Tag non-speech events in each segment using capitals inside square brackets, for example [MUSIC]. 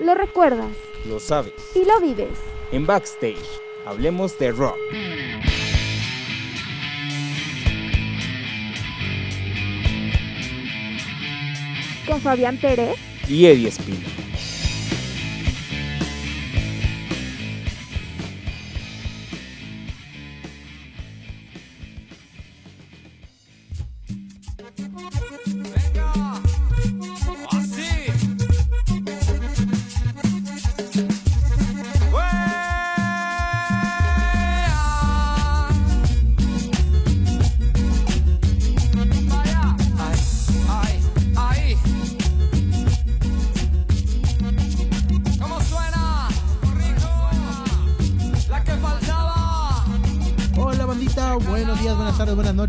Lo recuerdas. Lo sabes. Y lo vives. En Backstage, hablemos de rock. Con Fabián Pérez. Y Eddie Espino.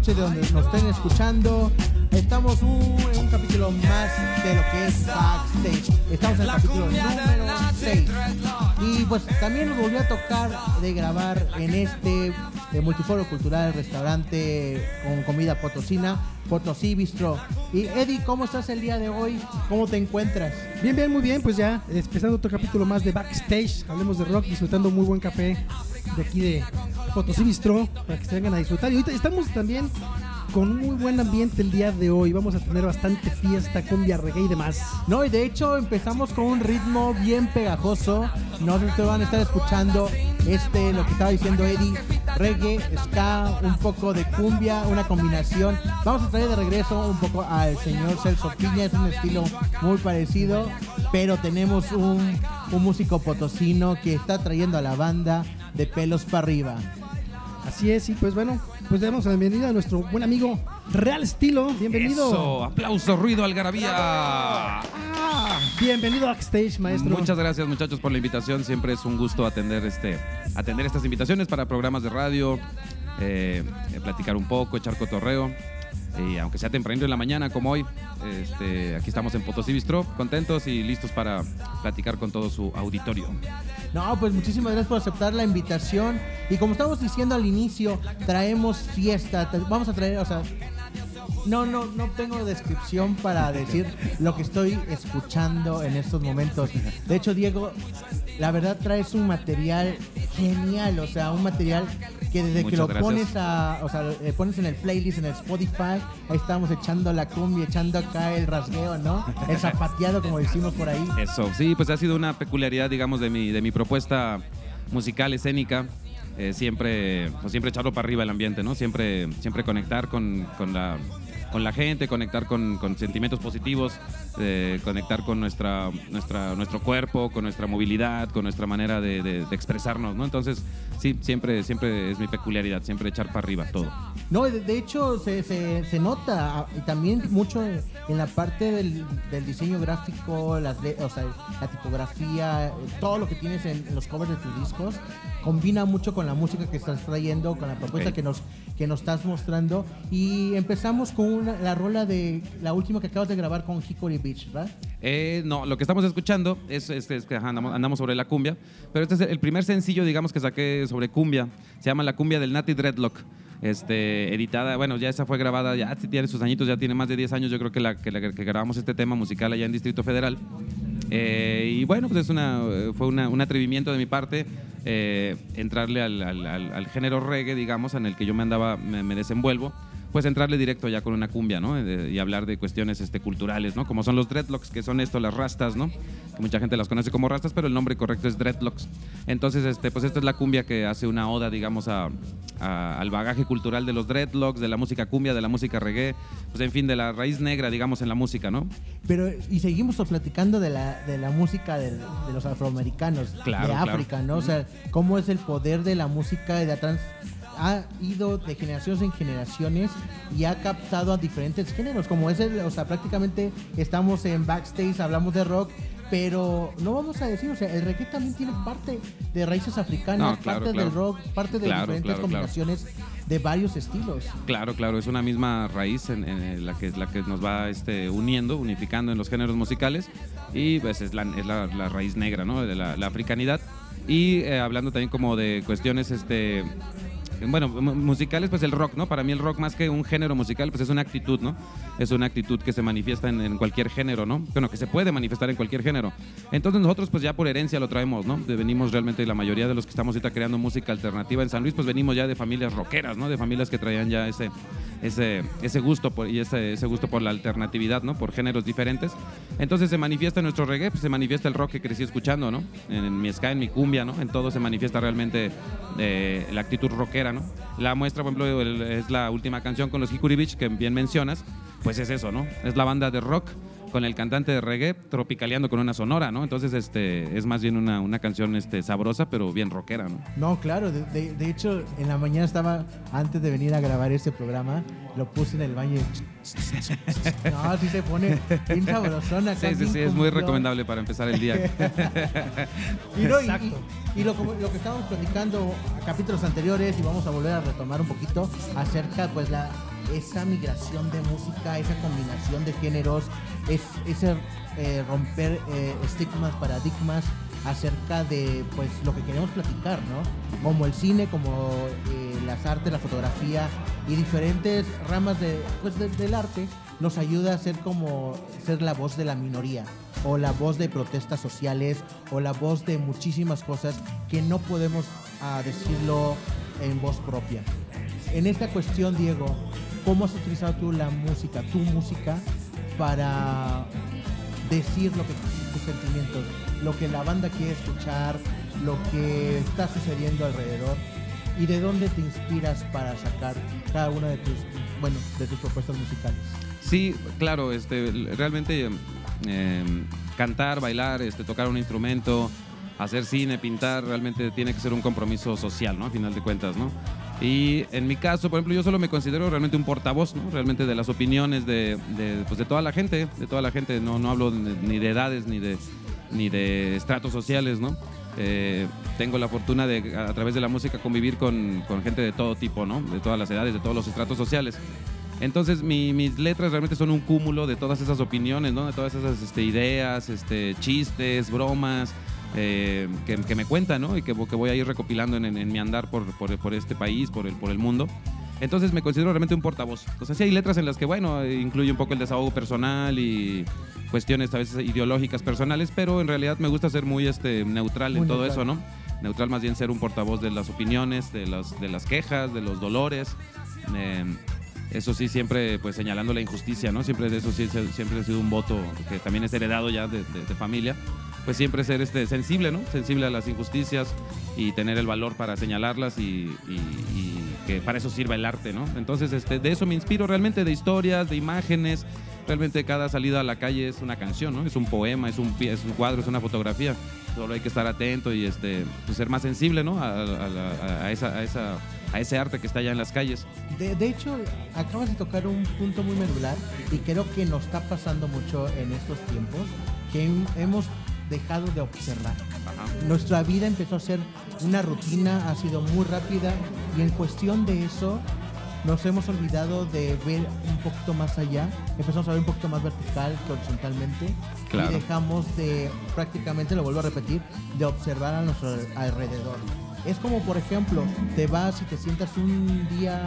De donde nos estén escuchando. Estamos en un capítulo más de lo que es Backstage. Estamos en el capítulo número 6. Y pues también nos volvió a tocar de grabar en este de multiforo cultural, restaurante con comida potosina, Potosí Bistro. Y Eddie, ¿cómo estás el día de hoy? ¿Cómo te encuentras? Bien, bien, muy bien. Pues ya empezando otro capítulo más de Backstage. Hablemos de rock, disfrutando muy buen café de aquí de Potosí Bistro para que se vengan a disfrutar. Y ahorita estamos también con un muy buen ambiente el día de hoy. Vamos a tener bastante fiesta, cumbia, reggae y demás. No, y de hecho empezamos con un ritmo bien pegajoso. No sé si van a estar escuchando este, lo que estaba diciendo Eddie, reggae, ska, un poco de cumbia, una combinación. Vamos a traer de regreso un poco al señor Celso Piña, es un estilo muy parecido, pero tenemos un, un músico potosino que está trayendo a la banda de pelos para arriba. Así es, y pues bueno, pues damos la bienvenida a nuestro buen amigo Real Estilo. Bienvenido. Eso, aplauso, ruido, algarabía. Ah, bienvenido a Backstage, maestro. Muchas gracias, muchachos, por la invitación. Siempre es un gusto atender, este, atender estas invitaciones para programas de radio, eh, platicar un poco, echar cotorreo. Y aunque sea temprano en la mañana como hoy, este, aquí estamos en Potosí Bistro, contentos y listos para platicar con todo su auditorio. No, pues muchísimas gracias por aceptar la invitación. Y como estamos diciendo al inicio, traemos fiesta. Vamos a traer, o sea, no, no, no tengo descripción para decir lo que estoy escuchando en estos momentos. De hecho, Diego, la verdad traes un material genial, o sea, un material que desde que lo pones a, o sea, le pones en el playlist, en el Spotify, ahí estamos echando la cumbia, echando acá el rasgueo, ¿no? El zapateado, como decimos por ahí. Eso, sí, pues ha sido una peculiaridad, digamos, de mi, de mi propuesta musical, escénica. Eh, siempre, pues siempre echarlo para arriba el ambiente, ¿no? Siempre, siempre conectar con, con la con la gente, conectar con, sentimientos positivos, eh, conectar con nuestra, nuestra, nuestro cuerpo, con nuestra movilidad, con nuestra manera de, expresarnos, ¿no? Entonces, sí, siempre, siempre es mi peculiaridad, siempre echar para arriba todo. No, de, hecho se, se, nota ah, y también mucho en la parte del, diseño gráfico, las, o sea, la tipografía, todo lo que tienes en, los covers de tus discos, combina mucho con la música que estás trayendo, con la propuesta que nos que nos estás mostrando. Y empezamos con la rola de la última que acabas de grabar con Hickory Beach, ¿verdad? Eh, no, lo que estamos escuchando es, que andamos, sobre la cumbia, pero este es el primer sencillo, digamos, que saqué sobre cumbia. Se llama La cumbia del Nati Dreadlock. Este, editada, bueno, ya esa fue grabada, ya tiene sus añitos, ya tiene más de 10 años, yo creo que, la, que, que grabamos este tema musical allá en Distrito Federal. Eh, y bueno, pues es una, fue un atrevimiento de mi parte eh, entrarle al, género reggae, digamos, en el que yo me andaba, me desenvuelvo pues entrarle directo ya con una cumbia, ¿no? y hablar de cuestiones este, culturales, ¿no? Como son los dreadlocks, que son esto, las rastas, ¿no? Que mucha gente las conoce como rastas, pero el nombre correcto es dreadlocks. Entonces, este, pues esta es la cumbia que hace una oda, digamos, a, al bagaje cultural de los dreadlocks, de la música cumbia, de la música reggae, pues en fin, de la raíz negra, digamos, en la música, ¿no? Pero, y seguimos platicando de la, de la música de, los afroamericanos, de África, ¿no? O sea, cómo es el poder de la música de la trans ha ido de generaciones en generaciones y ha captado a diferentes géneros, como es el, o sea, prácticamente estamos en backstage, hablamos de rock, pero no vamos a decir, o sea, el reggae también tiene parte de raíces africanas, parte del rock, parte de diferentes combinaciones de varios estilos. Claro, claro, es una misma raíz en, la, que, la que nos va este, uniendo, unificando en los géneros musicales y pues es la, es la, raíz negra, ¿no? De la, africanidad. Y eh, hablando también como de cuestiones este, bueno, mu- musicales, pues el rock, ¿no? Para mí el rock más que un género musical, pues es una actitud, ¿no? Es una actitud que se manifiesta en, cualquier género, ¿no? Bueno, que se puede manifestar en cualquier género. Entonces nosotros pues ya por herencia lo traemos, ¿no? Venimos realmente, la mayoría de los que estamos ahorita creando música alternativa en San Luis, pues venimos ya de familias rockeras, ¿no? De familias que traían ya ese, ese, ese gusto y ese, ese gusto por la alternatividad, ¿no? Por géneros diferentes. Entonces se manifiesta en nuestro reggae, pues se manifiesta el rock que crecí escuchando, ¿no? En, en mi ska, en mi cumbia, ¿no? En todo se manifiesta realmente eh, la actitud rockera, La muestra, por ejemplo, es la última canción con los Hikuri Beach, que bien mencionas, pues es eso, ¿no? Es la banda de rock con el cantante de reggae tropicaleando con una sonora, ¿no? Entonces, este, es más bien una, una canción este, sabrosa, pero bien rockera, ¿no? No, claro, de, de- de hecho, en la mañana estaba, antes de venir a grabar este programa, lo puse en el baño. y- [LAUGHS] No, sí se pone bien sabrosona. Sí, sí, sí, es muy recomendable para empezar el día. [LAUGHS] Y, no, Exacto. y- y lo, como- lo que estábamos platicando a capítulos anteriores y vamos a volver a retomar un poquito acerca pues la esa migración de música, esa combinación de géneros, es, ese eh, romper eh, estigmas, paradigmas acerca de pues lo que queremos platicar, ¿no? Como el cine, como eh, las artes, la fotografía y diferentes ramas de, pues, de- del arte nos ayuda a ser como ser la voz de la minoría o la voz de protestas sociales o la voz de muchísimas cosas que no podemos ah, decirlo en voz propia. En esta cuestión, Diego, ¿cómo has utilizado tú la música, tu música, para decir lo que tus sentimientos, lo que la banda quiere escuchar, lo que está sucediendo alrededor y de dónde te inspiras para sacar cada una de tus, bueno, de tus propuestas musicales? Sí, claro, este, realmente eh, cantar, bailar, este, tocar un instrumento, hacer cine, pintar, realmente tiene que ser un compromiso social, ¿no? A final de cuentas, ¿no? Y en mi caso, por ejemplo, yo solo me considero realmente un portavoz, ¿no? Realmente de las opiniones de, pues, de toda la gente, de toda la gente. No, no hablo ni de edades ni de, ni de estratos sociales, ¿no? Eh, tengo la fortuna de, a través de la música, convivir con, con gente de todo tipo, ¿no? De todas las edades, de todos los estratos sociales. Entonces mi- mis letras realmente son un cúmulo de todas esas opiniones, ¿no? De todas esas este, ideas, este, chistes, bromas, eh, que, que me cuentan, ¿no? Y que, que voy a ir recopilando en, en- en mi andar por, por- por este país, por el, por el mundo. Entonces me considero realmente un portavoz. Entonces sí hay letras en las que, bueno, incluye un poco el desahogo personal y cuestiones a veces ideológicas personales, pero en realidad me gusta ser muy este, neutral Muy en todo neutral. eso, ¿no? Neutral más bien ser un portavoz de las opiniones, de las, de las quejas, de los dolores. Eh, eso sí, siempre pues señalando la injusticia, ¿no? Siempre eso sí, siempre ha sido un voto que también es heredado ya de, familia. Pues siempre ser este, sensible, ¿no? Sensible a las injusticias y tener el valor para señalarlas y, que para eso sirva el arte, ¿no? Entonces, este, de eso me inspiro realmente, de historias, de imágenes. Realmente cada salida a la calle es una canción, ¿no? Es un poema, es un, es un cuadro, es una fotografía. Solo hay que estar atento y este, pues, ser más sensible, ¿no? A, a a, esa, a ese arte que está allá en las calles. De, de hecho, acabas de tocar un punto muy medular y creo que nos está pasando mucho en estos tiempos que hem- hemos dejado de observar. Ajá. Nuestra vida empezó a ser una rutina, ha sido muy rápida y en cuestión de eso nos hemos olvidado de ver un poquito más allá, empezamos a ver un poquito más vertical que horizontalmente Claro. y dejamos de, prácticamente lo vuelvo a repetir, de observar a nuestro alrededor. Es como, por ejemplo, te vas y te sientas un día,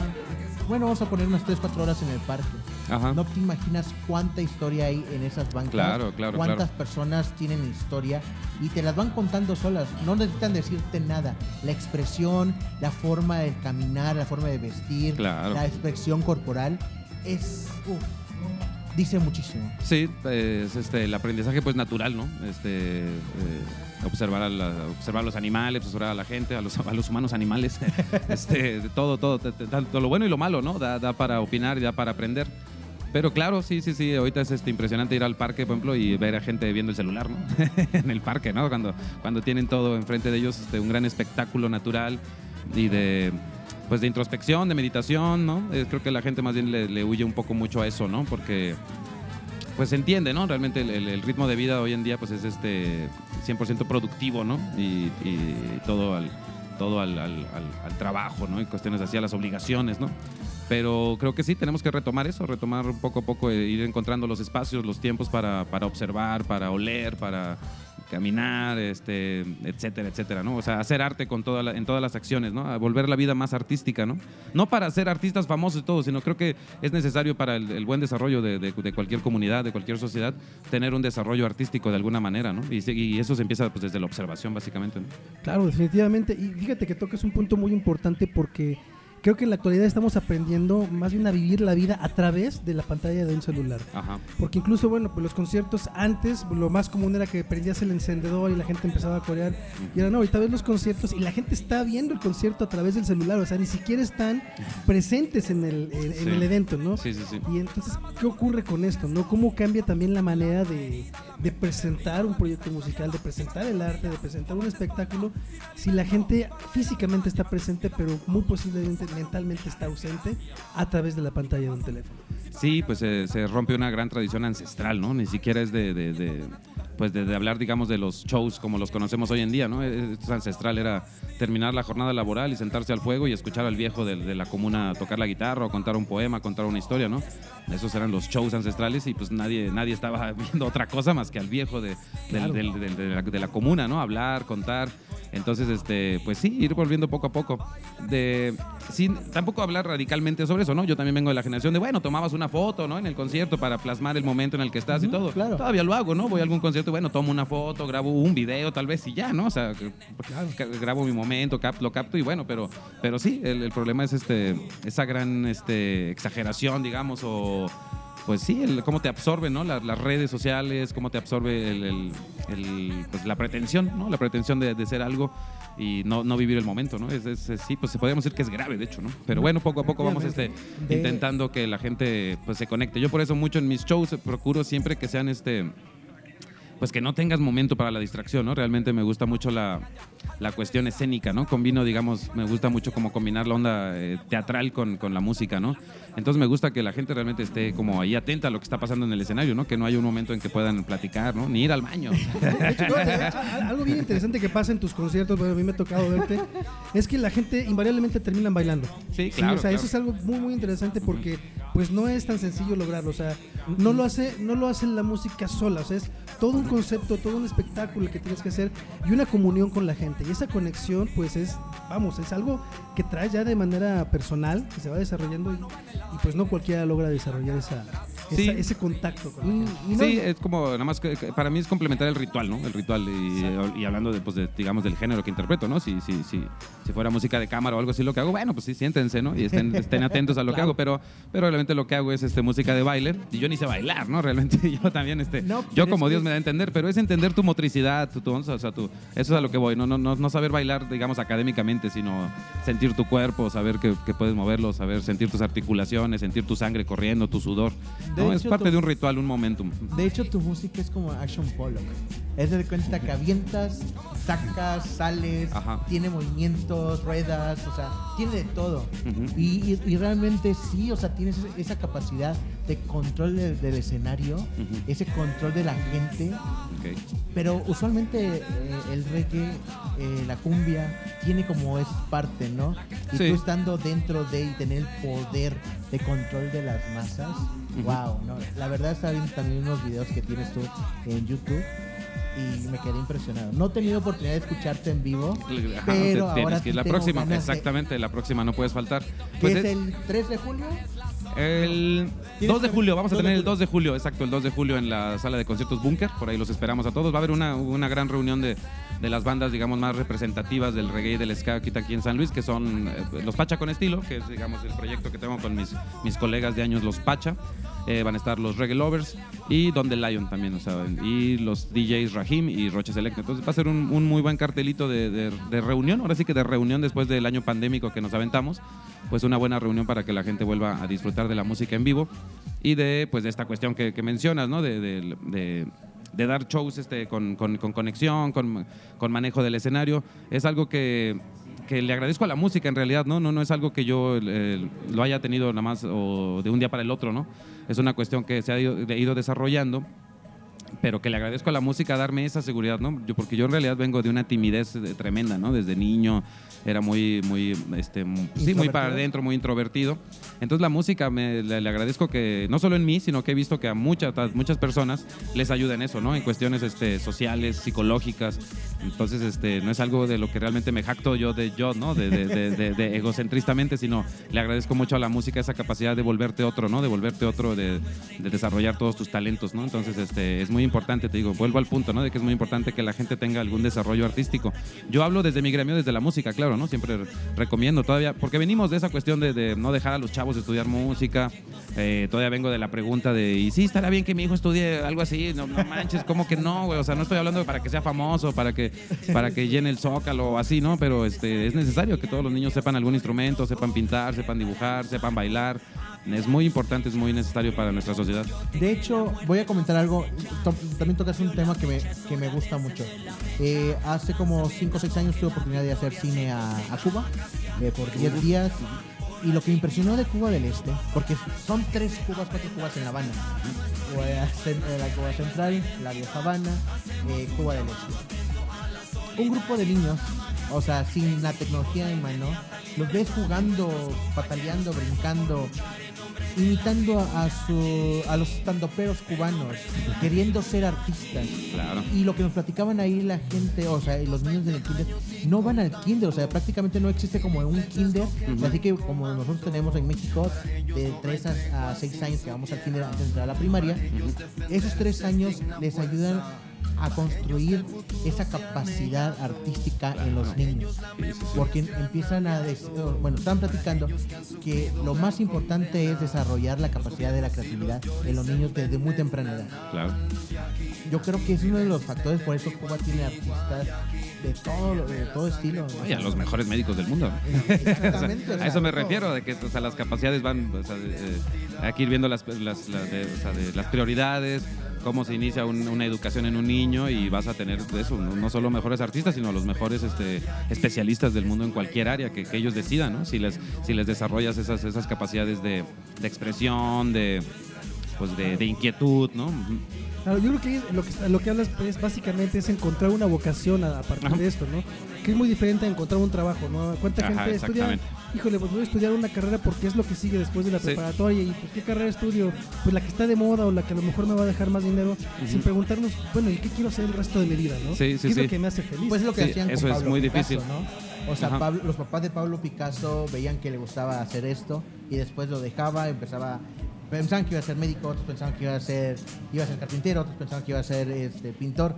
bueno, vamos a poner unas 3, 4 horas en el parque. Ajá. No te imaginas cuánta historia hay en esas bancas. Claro, claro, Cuántas claro. personas tienen historia y te las van contando solas. No necesitan decirte nada. La expresión, la forma de caminar, la forma de vestir, Claro. la expresión corporal es. uf, dice muchísimo. Sí, es este, el aprendizaje pues natural, ¿no? Este, eh, observar, a la- observar a los animales, observar a la gente, a los, a los humanos animales, [LAUGHS] este, todo, todo, tanto lo bueno y lo malo, ¿no? Da, da para opinar y da para aprender. Pero claro, sí, sí, sí, ahorita es este, impresionante ir al parque, por ejemplo, y ver a gente viendo el celular, ¿no? [LAUGHS] en el parque, ¿no? Cuando, cuando tienen todo enfrente de ellos, este, un gran espectáculo natural y de, pues, de introspección, de meditación, ¿no? Creo que la gente más bien le, huye un poco mucho a eso, ¿no? Porque pues se entiende, ¿no? Realmente el, ritmo de vida hoy en día pues es este 100% productivo, ¿no? Y, todo al todo al, al- trabajo, ¿no? Y cuestiones así, a las obligaciones, ¿no? Pero creo que sí, tenemos que retomar eso, retomar poco a poco, eh, ir encontrando los espacios, los tiempos para, para observar, para oler, para, caminar, este, etcétera, etcétera, ¿no? O sea, hacer arte con toda en todas las acciones, ¿no? Volver la vida más artística, ¿no? No para ser artistas famosos y todo, sino creo que es necesario para el, buen desarrollo de, de- cualquier comunidad, de cualquier sociedad, tener un desarrollo artístico de alguna manera, ¿no? Y eso se empieza pues, desde la observación, básicamente, ¿no? Claro, definitivamente. Y fíjate que tocas un punto muy importante porque creo que en la actualidad estamos aprendiendo más bien a vivir la vida a través de la pantalla de un celular. Ajá. Porque incluso, bueno, pues los conciertos antes, lo más común era que prendías el encendedor y la gente empezaba a corear. Y ahora no, ahorita ves los conciertos y la gente está viendo el concierto a través del celular. O sea, ni siquiera están presentes en el, en- el evento, ¿no? Sí, sí, sí. Y entonces, ¿qué ocurre con esto? ¿No? ¿Cómo cambia también la manera de, de presentar un proyecto musical, de presentar el arte, de presentar un espectáculo, si la gente físicamente está presente, pero muy posiblemente mentalmente está ausente a través de la pantalla de un teléfono? Sí, pues eh, se rompe una gran tradición ancestral, ¿no? Ni siquiera es de, pues de, de hablar, digamos, de los shows como los conocemos hoy en día, ¿no? Esto es ancestral, era terminar la jornada laboral y sentarse al fuego y escuchar al viejo de, de la comuna tocar la guitarra o contar un poema, contar una historia, ¿no? Esos eran los shows ancestrales y pues nadie, nadie estaba [LAUGHS] viendo otra cosa más que al viejo de, del- del- del- de la, de la comuna, ¿no? Hablar, contar. Entonces, este, pues sí, ir volviendo poco a poco. De, sin tampoco hablar radicalmente sobre eso, ¿no? Yo también vengo de la generación de, bueno, tomabas una foto, ¿no? En el concierto para plasmar el momento en el que estás y todo. claro. Todavía lo hago, ¿no? Voy a algún concierto bueno, tomo una foto, grabo un video tal vez y ya, ¿no? O sea, ca- grabo mi momento, cap- lo capto y bueno, pero, pero sí, el, el problema es este, esa gran este, exageración, digamos, o pues sí, el, cómo te absorben, ¿no? Las, las redes sociales, cómo te absorbe el, el- el, pues, la pretensión, ¿no? La pretensión de, de ser algo y no, no vivir el momento, ¿no? Es, es- es- sí, pues podríamos decir que es grave, de hecho, ¿no? Pero bueno, poco a poco vamos este, intentando que la gente pues se conecte. Yo por eso mucho en mis shows procuro siempre que sean este pues que no tengas momento para la distracción, ¿no? Realmente me gusta mucho la, la cuestión escénica, ¿no? Combino, digamos, me gusta mucho como combinar la onda eh, teatral con, con la música, ¿no? Entonces me gusta que la gente realmente esté como ahí atenta a lo que está pasando en el escenario, ¿no? Que no haya un momento en que puedan platicar, ¿no? Ni ir al baño. [LAUGHS] De hecho, no, de hecho, al- algo bien interesante que pasa en tus conciertos, bueno, a mí me ha tocado verte, es que la gente invariablemente terminan bailando. Sí, claro, o sea, claro. eso es algo muy, muy interesante porque pues no es tan sencillo lograrlo. O sea, no lo hace, no lo hace la música sola. O sea, es todo un concepto, todo un espectáculo que tienes que hacer y una comunión con la gente. Y esa conexión, pues es, vamos, es algo que traes ya de manera personal, que se va desarrollando y, y, pues no cualquiera logra desarrollar esa, esa- Sí. ese contacto con la gente. Y no- Sí, es como, nada más que, para mí es complementar el ritual, ¿no? El ritual y, y hablando de, pues, de, digamos, del género que interpreto, ¿no? Si, si, si, si fuera música de cámara o algo así lo que hago, bueno, pues sí, siéntense, ¿no? Y estén, [LAUGHS] estén atentos a lo que hago, pero, pero realmente lo que hago es este, música de baile y yo ni sé bailar, ¿no? Realmente [LAUGHS] yo también, este, No, yo como Dios que- me da a entender, pero es entender tu motricidad, tu, tu- o sea, tu, eso es a lo que voy, no, no, no, no saber bailar, digamos, académicamente, sino sentir tu cuerpo, saber que, que puedes moverlo, saber sentir tus articulaciones, sentir tu sangre corriendo, tu sudor, De ¿no? Es hecho, parte tu- de un ritual, un momentum. De hecho, tu música es como Action Pollock. Es de cuenta que avientas, sacas, sales, Ajá. tiene movimientos, ruedas, o sea, tiene de todo. Ujú. y, y- y realmente sí, o sea, tienes esa capacidad de control del, del escenario, Ujú. ese control de la gente. Ok. Pero usualmente eh, el reggae, eh, la cumbia, tiene como es parte, ¿no? Y Sí. tú estando dentro de y tener el poder de control de las masas, wow, no, la verdad estaba viendo también unos videos que tienes tú en YouTube y me quedé impresionado. No he tenido oportunidad de escucharte en vivo, [LAUGHS] Ajá, pero te- tienes ahora que ir la próxima, de- exactamente, la próxima no puedes faltar. ¿Qué Pues es es- el 3 de julio? El Tienes 2 de julio, vamos a 2 de tener el julio. 2 de julio, exacto, el 2 de julio en la sala de conciertos Bunker, por ahí los esperamos a todos. Va a haber una, una gran reunión de, de las bandas, digamos, más representativas del reggae y del ska aquí aquí en San Luis, que son eh, los Pacha con estilo, que es, digamos, el proyecto que tengo con mis, mis colegas de años, los Pacha. Eh, van a estar los Reggae Lovers y Don the Lion también, o sea, y los DJs Rahim y Roche Select. Entonces va a ser un, muy buen cartelito de, de- reunión, ahora sí que de reunión después del año pandémico que nos aventamos, pues una buena reunión para que la gente vuelva a disfrutar de la música en vivo y de, pues, de esta cuestión que, que mencionas, ¿no? De- de- dar shows este, con, con- con conexión, con, con manejo del escenario. Es algo que, que le agradezco a la música en realidad, ¿no? No, no es algo que yo eh, lo haya tenido nada más o de un día para el otro, ¿no? Es una cuestión que se ha ido, ido desarrollando pero que le agradezco a la música darme esa seguridad, ¿no? Yo, porque yo en realidad vengo de una timidez eh, tremenda, ¿no? Desde niño era muy, muy, este, sí, muy para adentro, muy introvertido. Entonces la música me, le, le agradezco que, no solo en mí, sino que he visto que a muchas, a muchas personas les ayuda en eso, ¿no? En cuestiones este, sociales, psicológicas. Entonces, este, no es algo de lo que realmente me jacto yo de yo, ¿no? De, de- de- de- egocentristamente, sino le agradezco mucho a la música esa capacidad de volverte otro, ¿no? De volverte otro, de desarrollar todos tus talentos, ¿no? Entonces, este, es muy importante, te digo, vuelvo al punto, ¿no? De que es muy importante que la gente tenga algún desarrollo artístico. Yo hablo desde mi gremio, desde la música, claro, ¿no? Siempre re- recomiendo todavía, porque venimos de esa cuestión de, no dejar a los chavos estudiar música. Eh, todavía vengo de la pregunta de, ¿y sí estará bien que mi hijo estudie algo así? No, no manches, ¿cómo que no, güey? O sea, no estoy hablando para que sea famoso, para que, para que llene el zócalo o así, ¿no? Pero este, es necesario que todos los niños sepan algún instrumento, sepan pintar, sepan dibujar, sepan bailar. Es muy importante, es muy necesario para nuestra sociedad. De hecho, voy a comentar algo. to- también tocas un tema que me, que me gusta mucho. Eh, hace como 5 o 6 años tuve oportunidad de hacer cine a, a Cuba eh, por 10 días. Y lo que me impresionó de Cuba del Este, porque son tres Cubas, cuatro Cubas en La Habana. Eh, La Cuba Central, la Vieja Habana, eh, Cuba del Este. Un grupo de niños, o sea, sin la tecnología en mano, los ves jugando, pataleando, brincando, imitando a, su, a los estandoperos cubanos, queriendo ser artistas. Claro. Y lo que nos platicaban ahí la gente, o sea, y los niños del kinder, no van al kinder, o sea, prácticamente no existe como un kinder. Así que como nosotros tenemos en México de 3 a, a 6 años que vamos al kinder antes de entrar a la primaria, esos 3 años les ayudan a construir esa capacidad artística en los niños. Porque empiezan a, des- bueno, están platicando que lo más importante es desarrollar la capacidad de la creatividad en los niños desde muy temprana edad. Claro. Yo creo que es uno de los factores, por eso Cuba tiene artistas de todo, de todo estilo. Y a los mejores médicos del mundo. Exactamente, o [LAUGHS] a sea, eso me refiero, de que o sea, las capacidades van, o sea, de- de- hay que ir viendo las, las, las de- o sea, de las prioridades, cómo se inicia un- una educación en un niño y vas a tener eso, no, solo mejores artistas, sino los mejores este, especialistas del mundo en cualquier área que, ellos decidan, ¿no? Si les, si les desarrollas esas, esas capacidades de, de expresión, de, pues de inquietud, ¿no? Claro, yo creo que es- lo que, lo que hablas pues, básicamente es encontrar una vocación a, a partir Ajá. de esto, ¿no? Que es muy diferente a encontrar un trabajo, ¿no? ¿Cuánta Ajá, gente estudia? Híjole, pues voy a estudiar una carrera porque es lo que sigue después de la Sí. preparatoria. ¿Y pues, qué carrera estudio? Pues la que está de moda o la que a lo mejor me va a dejar más dinero, sin preguntarnos, bueno, ¿y qué quiero hacer el resto de mi vida, no? Sí, sí, ¿Qué es lo que me hace feliz? Pues es lo que Sí, hacían eso con es Pablo muy Picasso, difícil. ¿no? O sea. Pablo- los papás de Pablo Picasso veían que le gustaba hacer esto y después lo dejaba, empezaba pensaban que iba a ser médico, otros pensaban que iba a ser iba a ser carpintero, otros pensaban que iba a ser este pintor.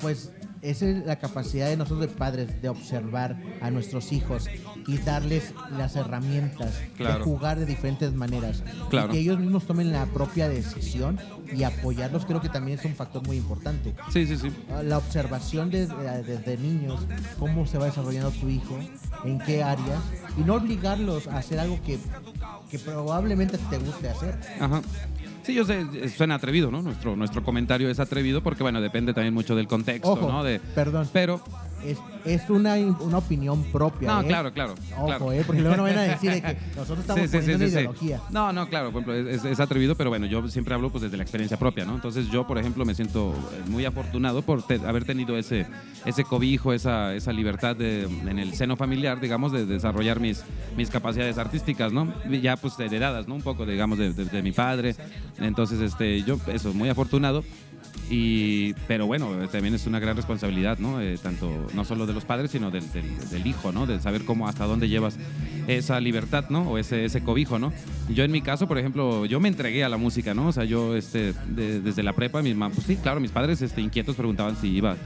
Pues esa es la capacidad de nosotros de padres de observar a nuestros hijos y darles las herramientas Claro. de jugar de diferentes maneras Claro. y que ellos mismos tomen la propia decisión y apoyarlos creo que también es un factor muy importante Sí, sí, sí. la observación desde, desde niños, cómo se va desarrollando tu hijo, en qué áreas, y no obligarlos a hacer algo que, que probablemente te guste hacer. Ajá. Sí, yo sé, eh, suena atrevido, ¿no? Nuestro, nuestro comentario es atrevido porque, bueno, depende también mucho del contexto, Ojo, ¿no? De, perdón, pero, es, es una, una opinión propia. no, ¿eh? claro, claro. Ojo, claro. ¿eh? porque luego no van a decir de que [LAUGHS] nosotros estamos Sí, poniendo sí, sí. ideología. No, no, claro, por ejemplo, es, es atrevido, pero bueno, yo siempre hablo pues desde la experiencia propia, ¿no? Entonces yo, por ejemplo, me siento eh, muy afortunado por te- haber tenido ese, ese cobijo, esa, esa libertad de- en el seno familiar, digamos, de desarrollar mis, mis capacidades artísticas, ¿no? Ya pues heredadas, ¿no? Un poco, digamos, de, de- de mi padre. Entonces, este, yo, eso, muy afortunado. Y, pero bueno, también es una gran responsabilidad, ¿no? Eh, tanto, no solo de los padres, sino del, del- hijo, ¿no? De saber cómo, hasta dónde llevas esa libertad, ¿no? O ese, ese cobijo, ¿no? Yo en mi caso, por ejemplo, yo me entregué a la música, ¿no? O sea, yo, este, de- desde la prepa, mi mamá, pues sí, claro, mis padres, este, inquietos preguntaban si iba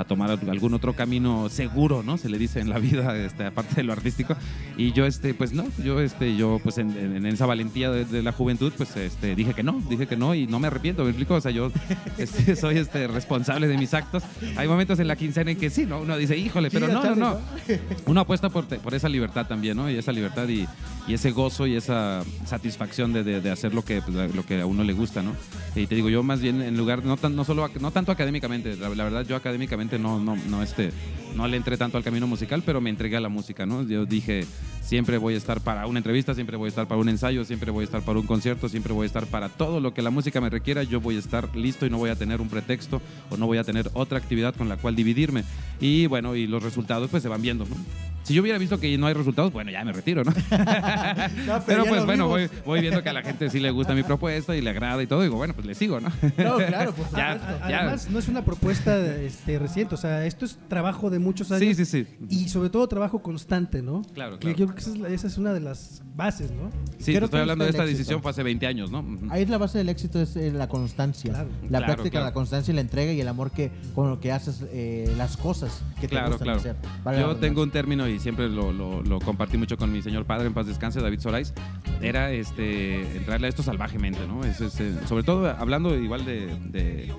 a tomar algún otro camino seguro, ¿no? Se le dice en la vida, este, aparte de lo artístico. Y yo, este, pues no, yo, este, yo, pues en, en- esa valentía de, de la juventud, pues, este, dije que no, dije que no y no me arrepiento, ¿me explico? O sea, yo [LAUGHS] este, soy, este, responsable de mis actos. Hay momentos en la quincena en que sí, ¿no? Uno dice, híjole, pero no, no, no. ¿no? [LAUGHS] Uno apuesta por, por esa libertad también, ¿no? Y esa libertad y, y ese gozo y esa satisfacción de, de- de hacer lo que, pues, lo que a uno le gusta, ¿no? Y te digo, yo más bien en lugar, no, tan, no, solo, no tanto académicamente, la, la verdad yo académicamente no, no, no, este, no le entré tanto al camino musical, pero me entregué a la música, ¿no? Yo dije, siempre voy a estar para una entrevista, siempre voy a estar para un ensayo, siempre voy a estar para un concierto, siempre voy a estar para todo lo que la música me requiera, yo voy a estar listo y no voy a tener un pretexto o no voy a tener otra actividad con la cual dividirme. Y bueno, y los resultados pues se van viendo, ¿no? Si yo hubiera visto que no hay resultados, bueno, ya me retiro, ¿no? [LAUGHS] [LAUGHS] No, pero pues bueno, voy, voy viendo que a la gente sí le gusta mi propuesta y le agrada y todo, digo, bueno, pues le sigo, ¿no? No, claro, [LAUGHS] Ya, supuesto. ya. Además, no es una propuesta este, reciente, o sea, esto es trabajo de muchos años. Sí, sí, sí. Y sobre todo trabajo constante, ¿no? Claro, Que claro. yo creo que esa es, la- esa es una de las bases, ¿no? Sí, Creo te estoy que hablando de esta decisión fue hace 20 años, ¿no? Ahí la base del éxito es eh, la constancia. Claro. La Claro, práctica, claro. la constancia y la entrega y el amor que con lo que haces eh, las cosas que te Claro, gustan claro. hacer. Vale Yo tengo un término y siempre lo, lo- lo compartí mucho con mi señor padre, en paz descanse, David Sorais. Era este, entrarle a esto salvajemente, ¿no? Es, es, eh, sobre todo hablando igual de, de-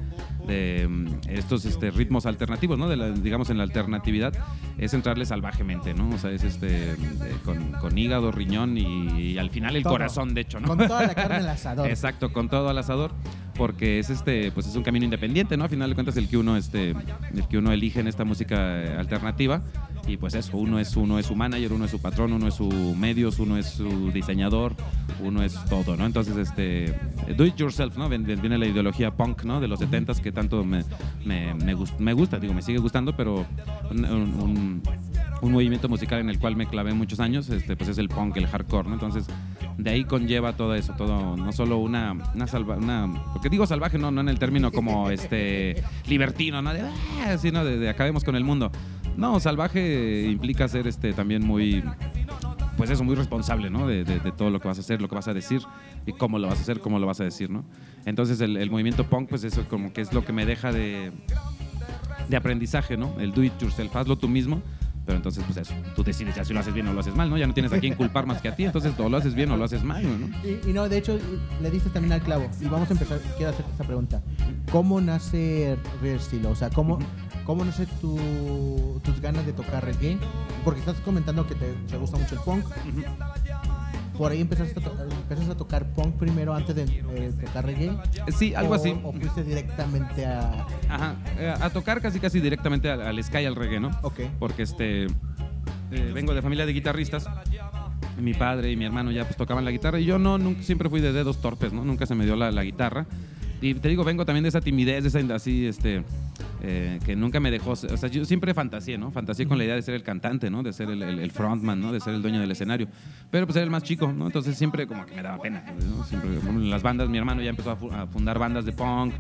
de, mm, estos este, ritmos alternativos, ¿no? De la- digamos en la alternatividad, es entrarle salvajemente, ¿no? O sea, es este, eh, con, con hígado, riñón y, y al final el Todo. corazón, de hecho, ¿no? Con toda la [LAUGHS] carne al asador. Exacto, con todo al asador, porque es este, pues es un camino independiente, ¿no? A final de cuentas el que uno este, el que uno elige en esta música eh, alternativa y pues eso, uno es uno es su manager, uno es su patrón, uno es su medios, uno es su diseñador, uno es todo, ¿no? Entonces este do it yourself, ¿no? Viene la ideología punk, ¿no? De los 70s que tanto me, me, me, gust- me gusta, digo, me sigue gustando, pero un- un- un un movimiento musical en el cual me clavé muchos años, este, pues es el punk, el hardcore, ¿no? Entonces, de ahí conlleva todo eso, todo, no solo una, una salva, una, porque digo salvaje, no, no en el término como [LAUGHS] este libertino, ¿no? De, "Ah", así, ¿no? De, de acabemos con el mundo. No, salvaje implica ser este también muy, pues eso, muy responsable, ¿no? De, de- de todo lo que vas a hacer, lo que vas a decir y cómo lo vas a hacer, cómo lo vas a decir, ¿no? Entonces, el, el movimiento punk, pues eso como que es lo que me deja de, de aprendizaje, ¿no? El do it yourself, hazlo tú mismo. Pero entonces, pues eso, tú decides ya si lo haces bien o lo haces mal, ¿no? Ya no tienes a quién culpar más que a ti, entonces o lo haces bien o lo haces mal, ¿no? [LAUGHS] Y, y no, de hecho, le diste también al clavo. Y vamos a empezar, quiero hacerte esta pregunta. ¿Cómo nace Steel? O sea, ¿cómo, cómo nace tu- tus ganas de tocar reggae? Porque estás comentando que te, te gusta mucho el punk. Por ahí empezaste a, to- empezaste a tocar punk primero antes de eh, tocar reggae. Sí, algo o, así. O fuiste directamente a... Ajá, eh, a tocar casi casi directamente al, al ska y al reggae, ¿no? Ok. Porque este eh, vengo de familia de guitarristas. Mi padre y mi hermano ya pues tocaban la guitarra y yo no, nunca, siempre fui de dedos torpes, ¿no? Nunca se me dio la, la guitarra. Y te digo, vengo también de esa timidez, de esa así, este, eh, que nunca me dejó. O sea, yo siempre fantaseé, ¿no? Fantaseé con la idea de ser el cantante, ¿no? De ser el, el- el frontman, ¿no? De ser el dueño del escenario. Pero pues era el más chico, ¿no? Entonces siempre como que me daba pena, ¿no? Siempre, en las bandas, mi hermano ya empezó a, fu- a fundar bandas de punk.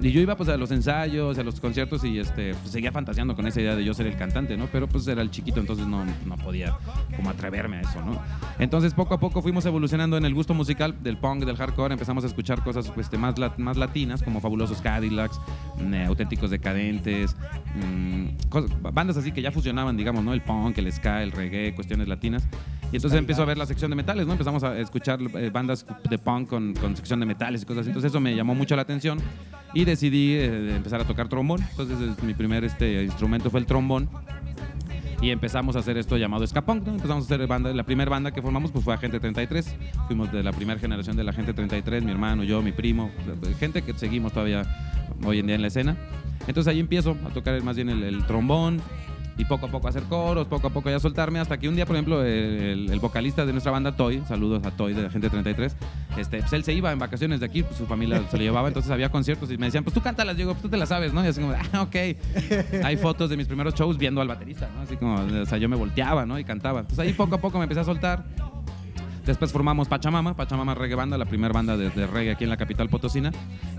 Y yo iba pues a los ensayos, a los conciertos y este, pues, seguía fantaseando con esa idea de yo ser el cantante, ¿no? Pero pues era el chiquito, entonces no, no podía como atreverme a eso, ¿no? Entonces poco a poco fuimos evolucionando en el gusto musical del punk, del hardcore, empezamos a escuchar cosas pues, este, más, más latinas, como Fabulosos Cadillacs, eh, Auténticos Decadentes, mm, cosas- bandas así que ya fusionaban, digamos, ¿no? El punk, el ska, el reggae, cuestiones latinas. Y entonces empezó a ver la sección de metales, ¿no? Empezamos a escuchar eh, bandas de punk con, con sección de metales y cosas así. Entonces eso me llamó mucho la atención y decidí eh, empezar a tocar trombón. Entonces mi primer este, instrumento fue el trombón y empezamos a hacer esto llamado ¿no? Empezamos a hacer banda, la primera banda que formamos pues fue Agente 33. Fuimos de la primera generación de la Agente 33, mi hermano, yo, mi primo, gente que seguimos todavía hoy en día en la escena. Entonces ahí empiezo a tocar más bien el trombón y poco a poco hacer coros, poco a poco ya soltarme, hasta que un día, por ejemplo, el, vocalista de nuestra banda, Toy, saludos a Toy de la Gente 33, este, pues él se iba en vacaciones de aquí, pues su familia se lo llevaba, entonces había conciertos y me decían, pues tú cántalas, Diego, pues tú te las sabes, ¿no? Y así como, ah, ok. Hay fotos de mis primeros shows viendo al baterista, ¿no? Así como, o sea, yo me volteaba, ¿no? Y cantaba. Entonces ahí poco a poco me empecé a soltar. Después formamos Pachamama, Pachamama Reggae Banda, la primera banda de, reggae aquí en la capital potosina.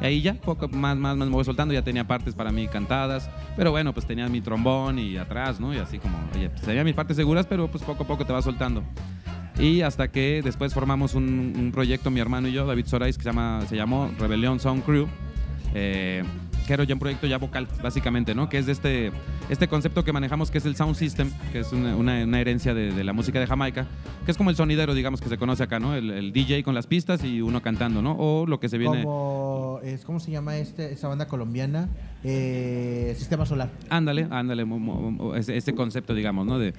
Y ahí ya, poco más, más, me voy soltando, ya tenía partes para mí cantadas. Pero bueno, pues tenía mi trombón y atrás, ¿no? Y así como, oye, pues tenía mis partes seguras, pero pues poco a poco te vas soltando. Y hasta que después formamos un, proyecto, mi hermano y yo, David Sorais, que se, llama, se llamó Rebelión Sound Crew. Eh, que era ya un proyecto ya vocal, básicamente, ¿no? Que es de este, este concepto que manejamos que es el Sound System, que es una, una- una herencia de, de la música de Jamaica, que es como el sonidero, digamos, que se conoce acá, ¿no? El, el DJ con las pistas y uno cantando, ¿no? O lo que se viene... Como es, ¿cómo se llama este, esa banda colombiana? Eh, Sistema Solar. Ándale, ándale, ese, ese concepto, digamos, ¿no? De,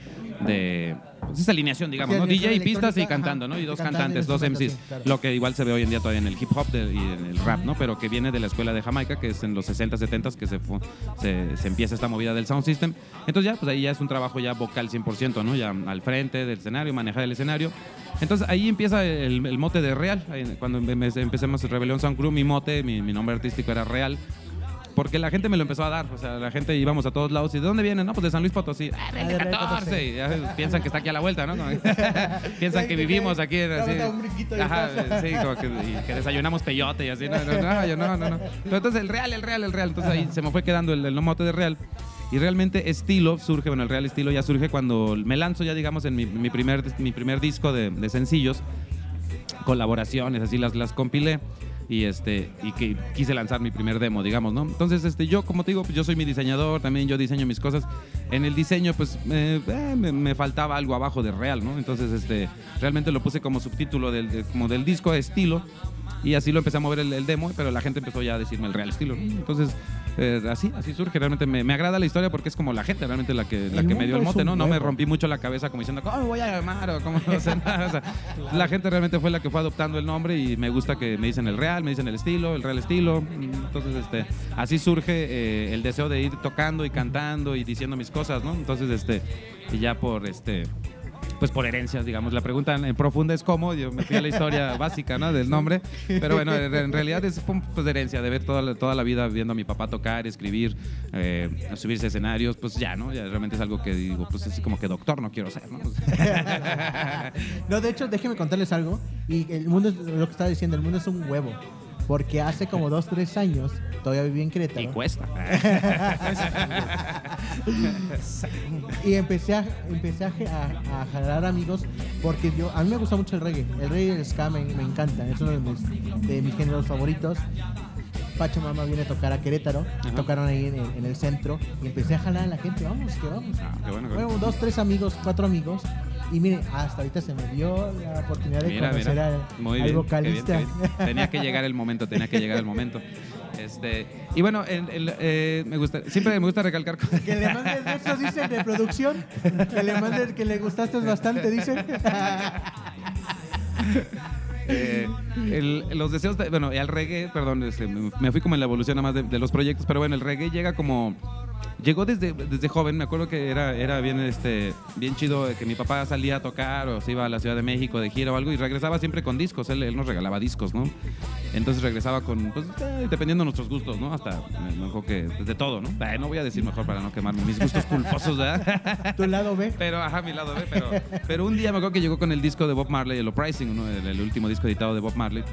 de pues, esa alineación, digamos, Sí, ¿no? DJ, pistas y cantando, ¿no? Y y dos cantantes, y dos MCs. claro. Lo que igual se ve hoy en día todavía en el hip hop de- y en el rap, ¿no? Pero que viene de la escuela de Jamaica, que es en los 60, 70 que se, se, se empieza esta movida del sound system. Entonces ya, pues ahí ya es un trabajo ya vocal 100%, ¿no? Ya al frente del escenario, manejar el escenario. Entonces ahí empieza el, el mote de Real. Cuando empe- empe- empecemos Rebelión Sound Crew, mi mote, mi, mi nombre artístico era Real. Porque la gente me lo empezó a dar, o sea, la gente íbamos a todos lados y ¿de dónde vienen? No, pues de San Luis Potosí. Ah, del Ah, de Real 14. 14. Y ya piensan que está aquí a la vuelta, ¿no? [LAUGHS] Piensan que vivimos aquí así. Ajá, sí, como que, y que desayunamos peyote y así. No, no, no, yo no, no, entonces el real, el real, el real. Entonces ahí se me fue quedando el, el mote de real. Y realmente estilo surge, bueno, el real estilo ya surge cuando me lanzo ya, digamos, en mi, primer, mi primer disco de, de sencillos, colaboraciones, así las, las compilé. Y, este, y que quise lanzar mi primer demo, digamos, ¿no? Entonces, este, yo, como te digo, pues yo soy mi diseñador, también yo diseño mis cosas. En el diseño, pues, eh, me, me faltaba algo abajo de real, ¿no? Entonces, este, realmente lo puse como subtítulo del, de- como del disco estilo. Y así lo empecé a mover el, el demo, pero la gente empezó ya a decirme el real estilo, ¿no? Entonces, eh, así, así surge. Realmente me, me agrada la historia porque es como la gente realmente la que, la que me dio el mote, ¿no? No me rompí mucho la cabeza como diciendo, ¿cómo me voy a llamar? O cómo no sé nada. O sea, La gente realmente fue la que fue adoptando el nombre y me gusta que me dicen el real, me dicen el estilo, el real estilo. Entonces, este, así surge eh, el deseo de ir tocando y cantando y diciendo mis cosas, ¿no? Entonces, este, y ya por este pues por herencias, digamos. La pregunta en profunda es cómo. Yo me fui a la historia [LAUGHS] básica, ¿no? Del nombre. Pero bueno, en realidad es pues, herencia, de ver toda la, toda la vida viendo a mi papá tocar, escribir, eh, subirse a escenarios. Pues ya, ¿no? Ya realmente es algo que digo, pues así como que doctor no quiero ser, ¿no? [LAUGHS] No, de hecho, déjenme contarles algo. Y el mundo, es lo que estaba diciendo, el mundo es un huevo. Porque hace como dos, tres años, todavía viví en y Querétaro. cuesta. [LAUGHS] Y empecé a, empecé a, a- a jalar amigos porque yo, a mí me gusta mucho el reggae. El reggae y el ska me, me encanta. Es uno de mis, de mis géneros favoritos. Pacho Mama viene a tocar a Querétaro. Ajá. Tocaron ahí en el, en el centro. Y empecé a jalar a la gente. Vamos, que vamos. Ah, qué bueno, qué Bueno, bueno. dos, tres amigos, cuatro amigos. Y mire, hasta ahorita se me dio la oportunidad de Mira, conocer mira. al, Muy al bien, vocalista. qué bien, qué bien. [LAUGHS] Tenía que llegar el momento, tenía que llegar el momento. Este, y bueno, el- el, eh, me gusta, siempre me gusta recalcar. Que le mandes besos, dicen, de producción. Que le mandes que le gustaste bastante, dicen. [LAUGHS] Eh, el- los deseos, de- bueno, al reggae, perdón, este, me fui como en la evolución nada más de los proyectos, pero bueno, el reggae llega como, llegó desde, desde joven, me acuerdo que era, era bien, este, bien chido que mi papá salía a tocar o se iba a la Ciudad de México de gira o algo y regresaba siempre con discos, él, él nos regalaba discos, ¿no? Entonces regresaba con, pues, eh, dependiendo de nuestros gustos, ¿no? Hasta, me, me acuerdo que de todo, ¿no? Eh, no voy a decir mejor para no quemarme mis gustos culposos, ¿verdad? [LAUGHS] Tu lado B. Pero, ajá, mi lado B, pero, pero un día me acuerdo que llegó con el disco de Bob Marley, el Uprising, ¿no? el, el último disco editado de Bob Marley.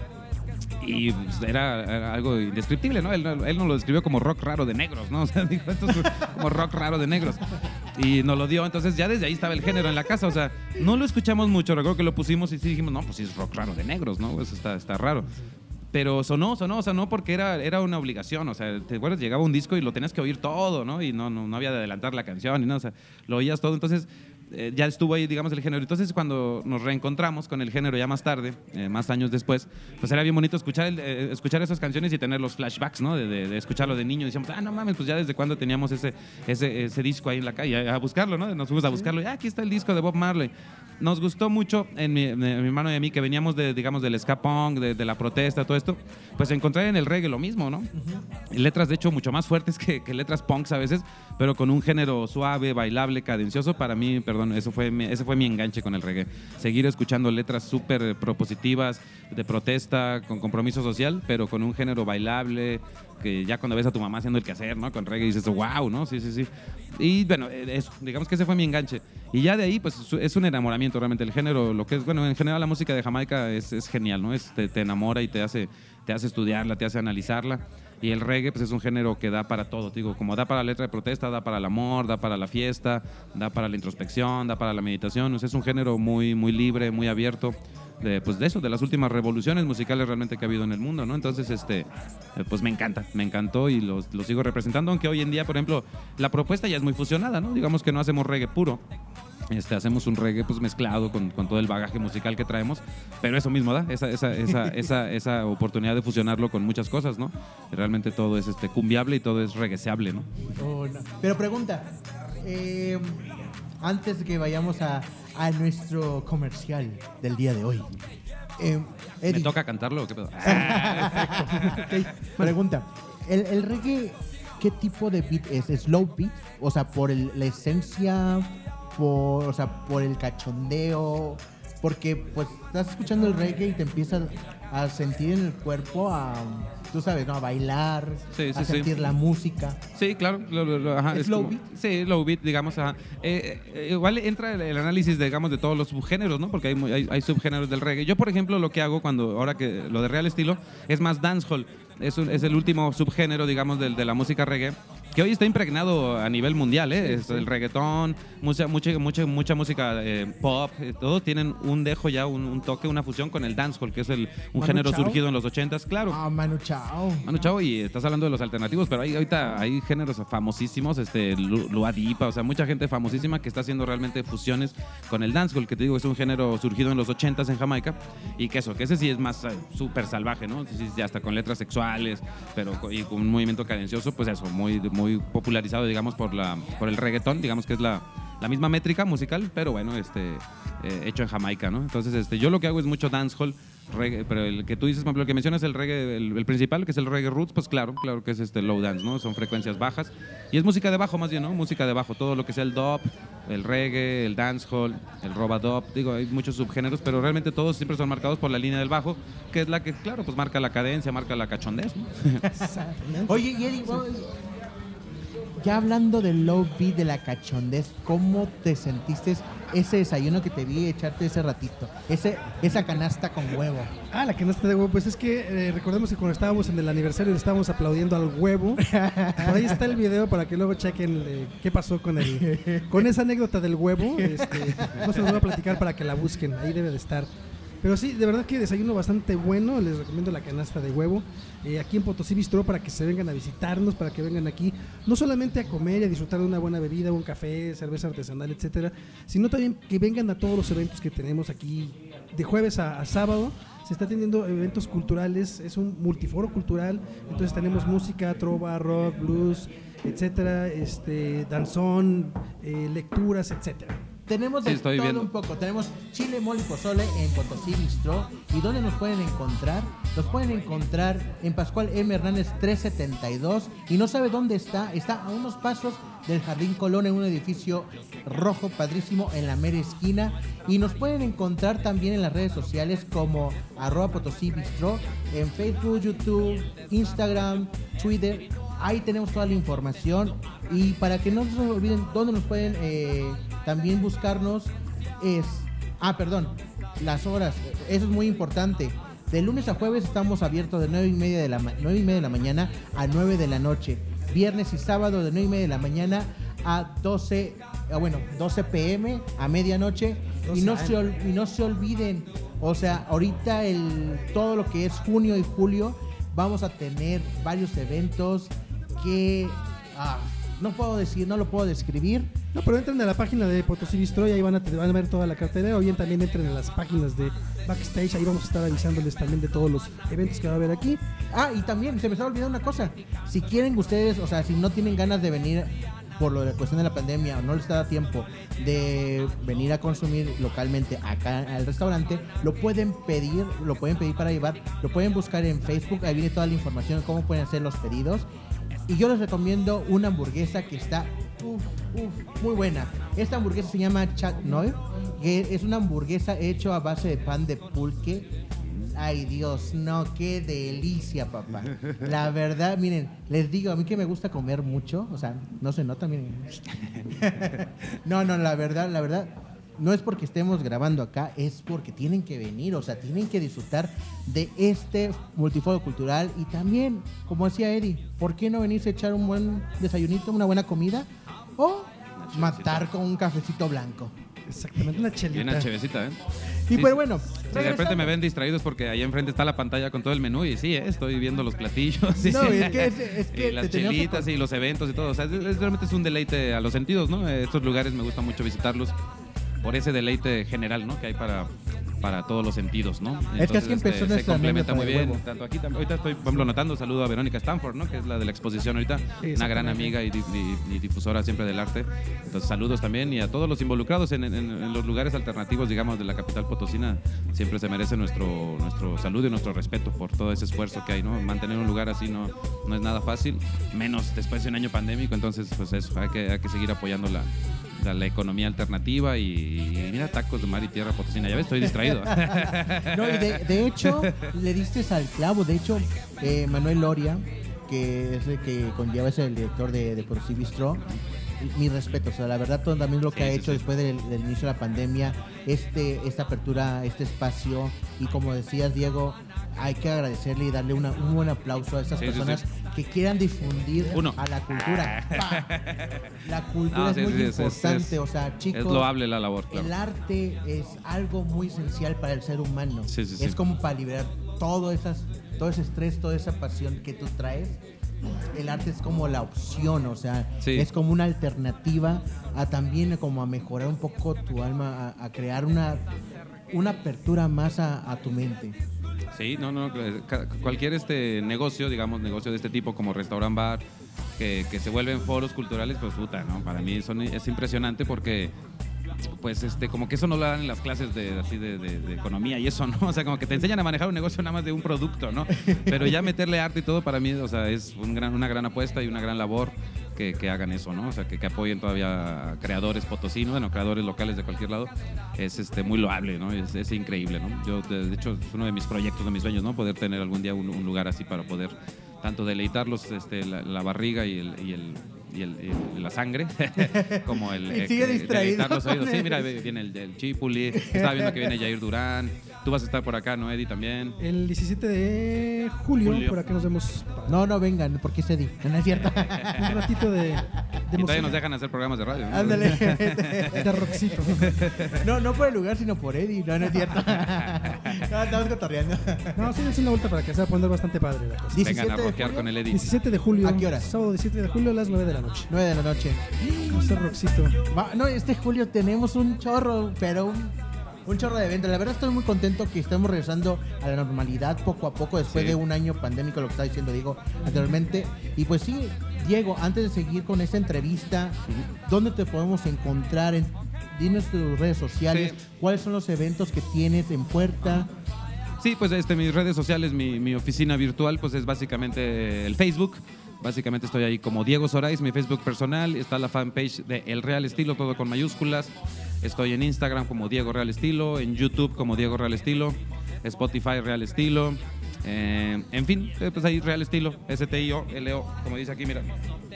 Y pues, era, era algo indescriptible, ¿no? Él, no- él nos lo describió como rock raro de negros, ¿no? [LAUGHS] O sea, dijo, esto es como rock raro de negros. Y nos lo dio, entonces ya desde ahí estaba el género en la casa, o sea, no lo escuchamos mucho, recuerdo que lo pusimos y sí dijimos, no, pues sí es rock raro de negros, ¿no? Eso está, está raro. Pero sonó, sonó, sonó porque era, era una obligación. O sea, ¿te acuerdas? Llegaba un disco y lo tenías que oír todo, ¿no? Y no, no, no había de adelantar la canción y nada. O sea, lo oías todo. Entonces, eh, ya estuvo ahí, digamos, el género. Entonces, cuando nos reencontramos con el género ya más tarde, eh, más años después, pues era bien bonito escuchar, el- eh, escuchar esas canciones y tener los flashbacks, ¿no? De, de- de escucharlo de niño. Decíamos, ah, no mames, pues ya desde cuándo teníamos ese, ese, ese disco ahí en la calle, a, a buscarlo, ¿no? Nos fuimos a buscarlo y ah, aquí está el disco de Bob Marley. Nos gustó mucho, en mi, en mi hermano y a mí, que veníamos de, digamos, del ska punk, de, de la protesta, todo esto, pues encontrar en el reggae lo mismo, ¿no? Y Letras, de hecho, mucho más fuertes que, que letras punks a veces, pero con un género suave, bailable, cadencioso. Para mí, perdón, eso fue mi- ese fue mi enganche con el reggae. Seguir escuchando letras súper propositivas, de protesta, con compromiso social, pero con un género bailable, que ya cuando ves a tu mamá haciendo el quehacer, ¿no? Con reggae dices, wow, ¿no? Sí, sí, sí. Y bueno, eh, eso, digamos que ese fue mi enganche. Y ya de ahí, pues es un enamoramiento realmente. El género, lo que es, bueno, en general la música de Jamaica es, es genial, ¿no? Es, te, te enamora y te hace, te hace estudiarla, te hace analizarla. Y el reggae, pues es un género que da para todo, digo, como da para la letra de protesta, da para el amor, da para la fiesta, da para la introspección, da para la meditación. Es un género muy, muy libre, muy abierto. De, pues de eso, de las últimas revoluciones musicales realmente que ha habido en el mundo, ¿no? Entonces, este, eh, pues me encanta, me encantó y lo, lo sigo representando, aunque hoy en día, por ejemplo, la propuesta ya es muy fusionada, ¿no? Digamos que no hacemos reggae puro, Este, hacemos un reggae pues mezclado con, con todo el bagaje musical que traemos, pero eso mismo da, esa, esa, esa, [LAUGHS] esa, esa oportunidad de fusionarlo con muchas cosas, ¿no? Realmente todo es este, cumbiable y todo es reggaeseable, ¿no? Oh, no. Pero pregunta, eh, antes de que vayamos a, a nuestro comercial del día de hoy. eh, ¿Me toca cantarlo o qué pedo? [LAUGHS] pregunta, ¿el, el reggae qué tipo de beat es? ¿Es slow beat? O sea, por el- la esencia, por, o sea, por el cachondeo, porque pues estás escuchando el reggae y te empiezas a sentir en el cuerpo, a, tú sabes, ¿no? A bailar, Sí, sí, a sí. sentir la música. Sí, claro. lo- lo- lo- ajá, ¿Es es low como- beat? Sí, low beat, digamos. Ajá. Eh, eh, igual entra el, el análisis, digamos, de todos los subgéneros, ¿no? Porque hay, hay, hay subgéneros del reggae. Yo, por ejemplo, lo que hago cuando, ahora que lo de real estilo, es más dancehall. Es, un- es el último subgénero, digamos, del- de, la música reggae, que hoy está impregnado a nivel mundial, ¿eh? Es el reggaetón, mucha, mucha, mucha, mucha música eh, pop, eh, todos tienen un dejo ya, un, un toque, una fusión con el dancehall, que es el, un Manu género Chao. surgido en los 80s, claro. Ah, Manu Chao. Manu Chao, y estás hablando de los alternativos, pero hay, ahorita hay géneros famosísimos, este, Lu- Luadipa, o sea, mucha gente famosísima que está haciendo realmente fusiones con el dancehall, que te digo, es un género surgido en los 80s en Jamaica, y que eso, que ese sí es más eh, súper salvaje, ¿no? Sí, sí, hasta con letras sexuales, pero y con un movimiento cadencioso, pues eso, muy, muy popularizado, digamos, por, la, por el reggaetón, digamos que es la, la misma métrica musical, pero bueno, este, eh, hecho en Jamaica, ¿no? Entonces, este, yo lo que hago es mucho dancehall, reggae, pero el que tú dices, por ejemplo, el que mencionas el reggae, el, el principal, que es el reggae roots, pues claro, claro que es este low dance, ¿no? Son frecuencias bajas. Y es música de bajo más bien, ¿no? Música de bajo, todo lo que sea el dub, el reggae, el dancehall, el robadub, digo, hay muchos subgéneros, pero realmente todos siempre son marcados por la línea del bajo, que es la que, claro, pues marca la cadencia, marca la cachondez, ¿no? [LAUGHS] Oye, y Eddie, bueno, ya hablando del low beat, de la cachondez, ¿cómo te sentiste ese desayuno que te vi echarte ese ratito? Ese, esa canasta con huevo. Ah, la canasta de huevo. Pues es que eh, recordemos que cuando estábamos en el aniversario le estábamos aplaudiendo al huevo. Por ahí está el video para que luego chequen eh, qué pasó con el, con esa anécdota del huevo. Este, no se los voy a platicar para que la busquen. Ahí debe de estar. Pero sí, de verdad que desayuno bastante bueno. Les recomiendo la canasta de huevo. eh, aquí en Potosí Bistro para que se vengan a visitarnos, para que vengan aquí, no solamente a comer y a disfrutar de una buena bebida, un café, cerveza artesanal, etcétera, sino también que vengan a todos los eventos que tenemos aquí de jueves a, a sábado. Se está teniendo eventos culturales, es un multiforo cultural, entonces tenemos música, trova, rock, blues, etcétera, este, danzón, eh, lecturas, etcétera. Tenemos Sí, todo viendo. un poco. Tenemos chile, mole y pozole en Potosí Bistro. ¿Y dónde nos pueden encontrar? Nos pueden encontrar en Pascual M. Hernández 372. Y no sabe dónde está. Está a unos pasos del Jardín Colón en un edificio rojo padrísimo en la mera esquina. Y nos pueden encontrar también en las redes sociales como arroba Potosí Bistro, en Facebook, YouTube, Instagram, Twitter. Ahí tenemos toda la información. Y para que no se olviden dónde nos pueden eh, también buscarnos es... Ah, perdón. Las horas. Eso es muy importante. De lunes a jueves estamos abiertos de 9 y media de la, ma- 9 y media de la mañana a 9 de la noche. Viernes y sábado de 9 y media de la mañana a 12, ah, bueno, 12 pm a medianoche. Y 12 no, se, y no se olviden, o sea, ahorita el, todo lo que es junio y julio vamos a tener varios eventos que ah, no puedo decir, no lo puedo describir. No, pero entren a la página de Potosí Bistro y ahí van a, van a ver toda la cartera. O bien también entren a las páginas de Backstage, ahí vamos a estar avisándoles también de todos los eventos que va a haber aquí. Ah, y también se me estaba olvidando una cosa. Si quieren ustedes, o sea, si no tienen ganas de venir por lo de la cuestión de la pandemia o no les da tiempo de venir a consumir localmente acá al restaurante, lo pueden pedir, lo pueden pedir para llevar, lo pueden buscar en Facebook, ahí viene toda la información de cómo pueden hacer los pedidos. Y yo les recomiendo una hamburguesa que está uf, uf, muy buena. Esta hamburguesa se llama Chat Noir, que es una hamburguesa hecha a base de pan de pulque. Ay Dios, no, qué delicia, papá. La [LAUGHS] verdad, miren, les digo, a mí que me gusta comer mucho, o sea, no se nota, miren. [LAUGHS] No, no, la verdad, la verdad, no es porque estemos grabando acá, es porque tienen que venir, o sea, tienen que disfrutar de este multifondo cultural y también, como decía Eddie, ¿por qué no venirse a echar un buen desayunito, una buena comida? O matar con un cafecito blanco. Exactamente, una chelita. chévecita, ¿eh? Y Sí, pues bueno, Sí, de repente me ven distraídos porque ahí enfrente está la pantalla con todo el menú y sí, eh, estoy viendo los platillos. [LAUGHS] sí, No, es que- es- es que y las que chelitas y los eventos y todo. O sea, es- es- realmente es un deleite a los sentidos, ¿no? Estos lugares me gusta mucho visitarlos por ese deleite general, ¿no? Que hay para, para todos los sentidos, ¿no? Es que así empezó se nuestra complementa muy bien. Tanto aquí, tam- ahorita estoy, por ejemplo, notando, saludo a Verónica Stanford, ¿no? Que es la de la exposición ahorita, una gran amiga y, y- y difusora siempre del arte. Entonces, saludos también y a todos los involucrados en, en- en los lugares alternativos, digamos, de la capital potosina. Siempre se merece nuestro, nuestro saludo y nuestro respeto por todo ese esfuerzo que hay, ¿no? Mantener un lugar así no, no es nada fácil, menos después de un año pandémico. Entonces, pues eso, hay que, hay que seguir apoyando la, la, la economía alternativa y, y mira, tacos de mar y tierra potosina. Ya ves, estoy distraído. [LAUGHS] No, y de, de hecho, le diste al clavo. De hecho, eh, Manuel Loria, que es el que conlleva, es el director de, de Bistro. Mi respeto, o sea, la verdad, todo también lo que Sí, ha sí, hecho sí. después del, del inicio de la pandemia, este, esta apertura, este espacio, y como decías, Diego, hay que agradecerle y darle una- un buen aplauso a sí, personas. Que quieran difundir Uno. a la cultura. Pa. [LAUGHS] La cultura No, es sí, muy sí, es- es- importante, es- o sea, chicos. es loable la labor, claro. El arte es algo muy esencial para el ser humano. Sí. Es como para liberar todo, esas, todo ese estrés, toda esa pasión que tú traes. El arte es como la opción, o sea, es como una alternativa a también como a mejorar un poco tu alma, a, a crear una, una apertura más a, a tu mente. Sí, no, no, ca- cualquier este negocio, digamos, negocio de este tipo como restaurant bar, que, que se vuelven foros culturales, pues puta, ¿no? Para mí son, es impresionante porque pues este como que eso no lo dan en las clases de así de, economía y eso, ¿no? [LAUGHS] O sea, como que te enseñan a manejar un negocio nada más de un producto, ¿no? Pero ya meterle arte y todo para mí, o sea, es gran, una gran apuesta y una gran labor que, hagan eso, ¿no? O sea, que, apoyen todavía creadores potosinos, bueno, creadores locales de cualquier lado, es este muy loable, ¿no? Es, increíble, ¿no? Yo, de, hecho, es uno de mis proyectos, de mis sueños, ¿no? Poder tener algún día un lugar así para poder tanto deleitarlos este, la, la barriga y el, y el- y el- y la sangre, [LAUGHS] como el Y sigue que distraído deleitar los oídos. Sí, mira, [LAUGHS] viene el, el Chipuli, estaba viendo que viene Jair Durán, tú vas a estar por acá, ¿no, Eddie, también? El 17 de julio, Julio. por acá nos vemos No, no vengan, porque es Eddie, ¿no es cierto? [LAUGHS] un ratito de, de Y todavía nos dejan hacer programas de radio. ¿no? Ándale. De rockcito. No, no por el lugar, sino por Eddie, no, no es cierto. [LAUGHS] No, estamos cotorreando. No, sí, es una vuelta para que se va a poner bastante padre la cosa. 17 Vengan a rockear con el Eddie. 17 de julio. ¿A qué hora? Sábado 17 de julio a las 9 de la noche. 9 de la noche. Rockcito. Va- no, este julio tenemos un chorro, pero un, un chorro de eventos. La verdad estoy muy contento que estamos regresando a la normalidad poco a poco después Sí. de un año pandémico, lo que estaba diciendo Diego anteriormente. Y pues sí, Diego, antes de seguir con esta entrevista, ¿dónde te podemos encontrar? En, dinos tus redes sociales, Sí. cuáles son los eventos que tienes en puerta. Sí, pues este, mis redes sociales, mi, mi oficina virtual, pues es básicamente el Facebook. Básicamente estoy ahí como Diego Sorais, mi Facebook personal. Está la fanpage de El Real Estilo, todo con mayúsculas. Estoy en Instagram como Diego Real Estilo, en YouTube como Diego Real Estilo, Spotify Real Estilo. Eh, en fin, eh, pues ahí Real Estilo, S-T-I-O-L-O, como dice aquí, mira.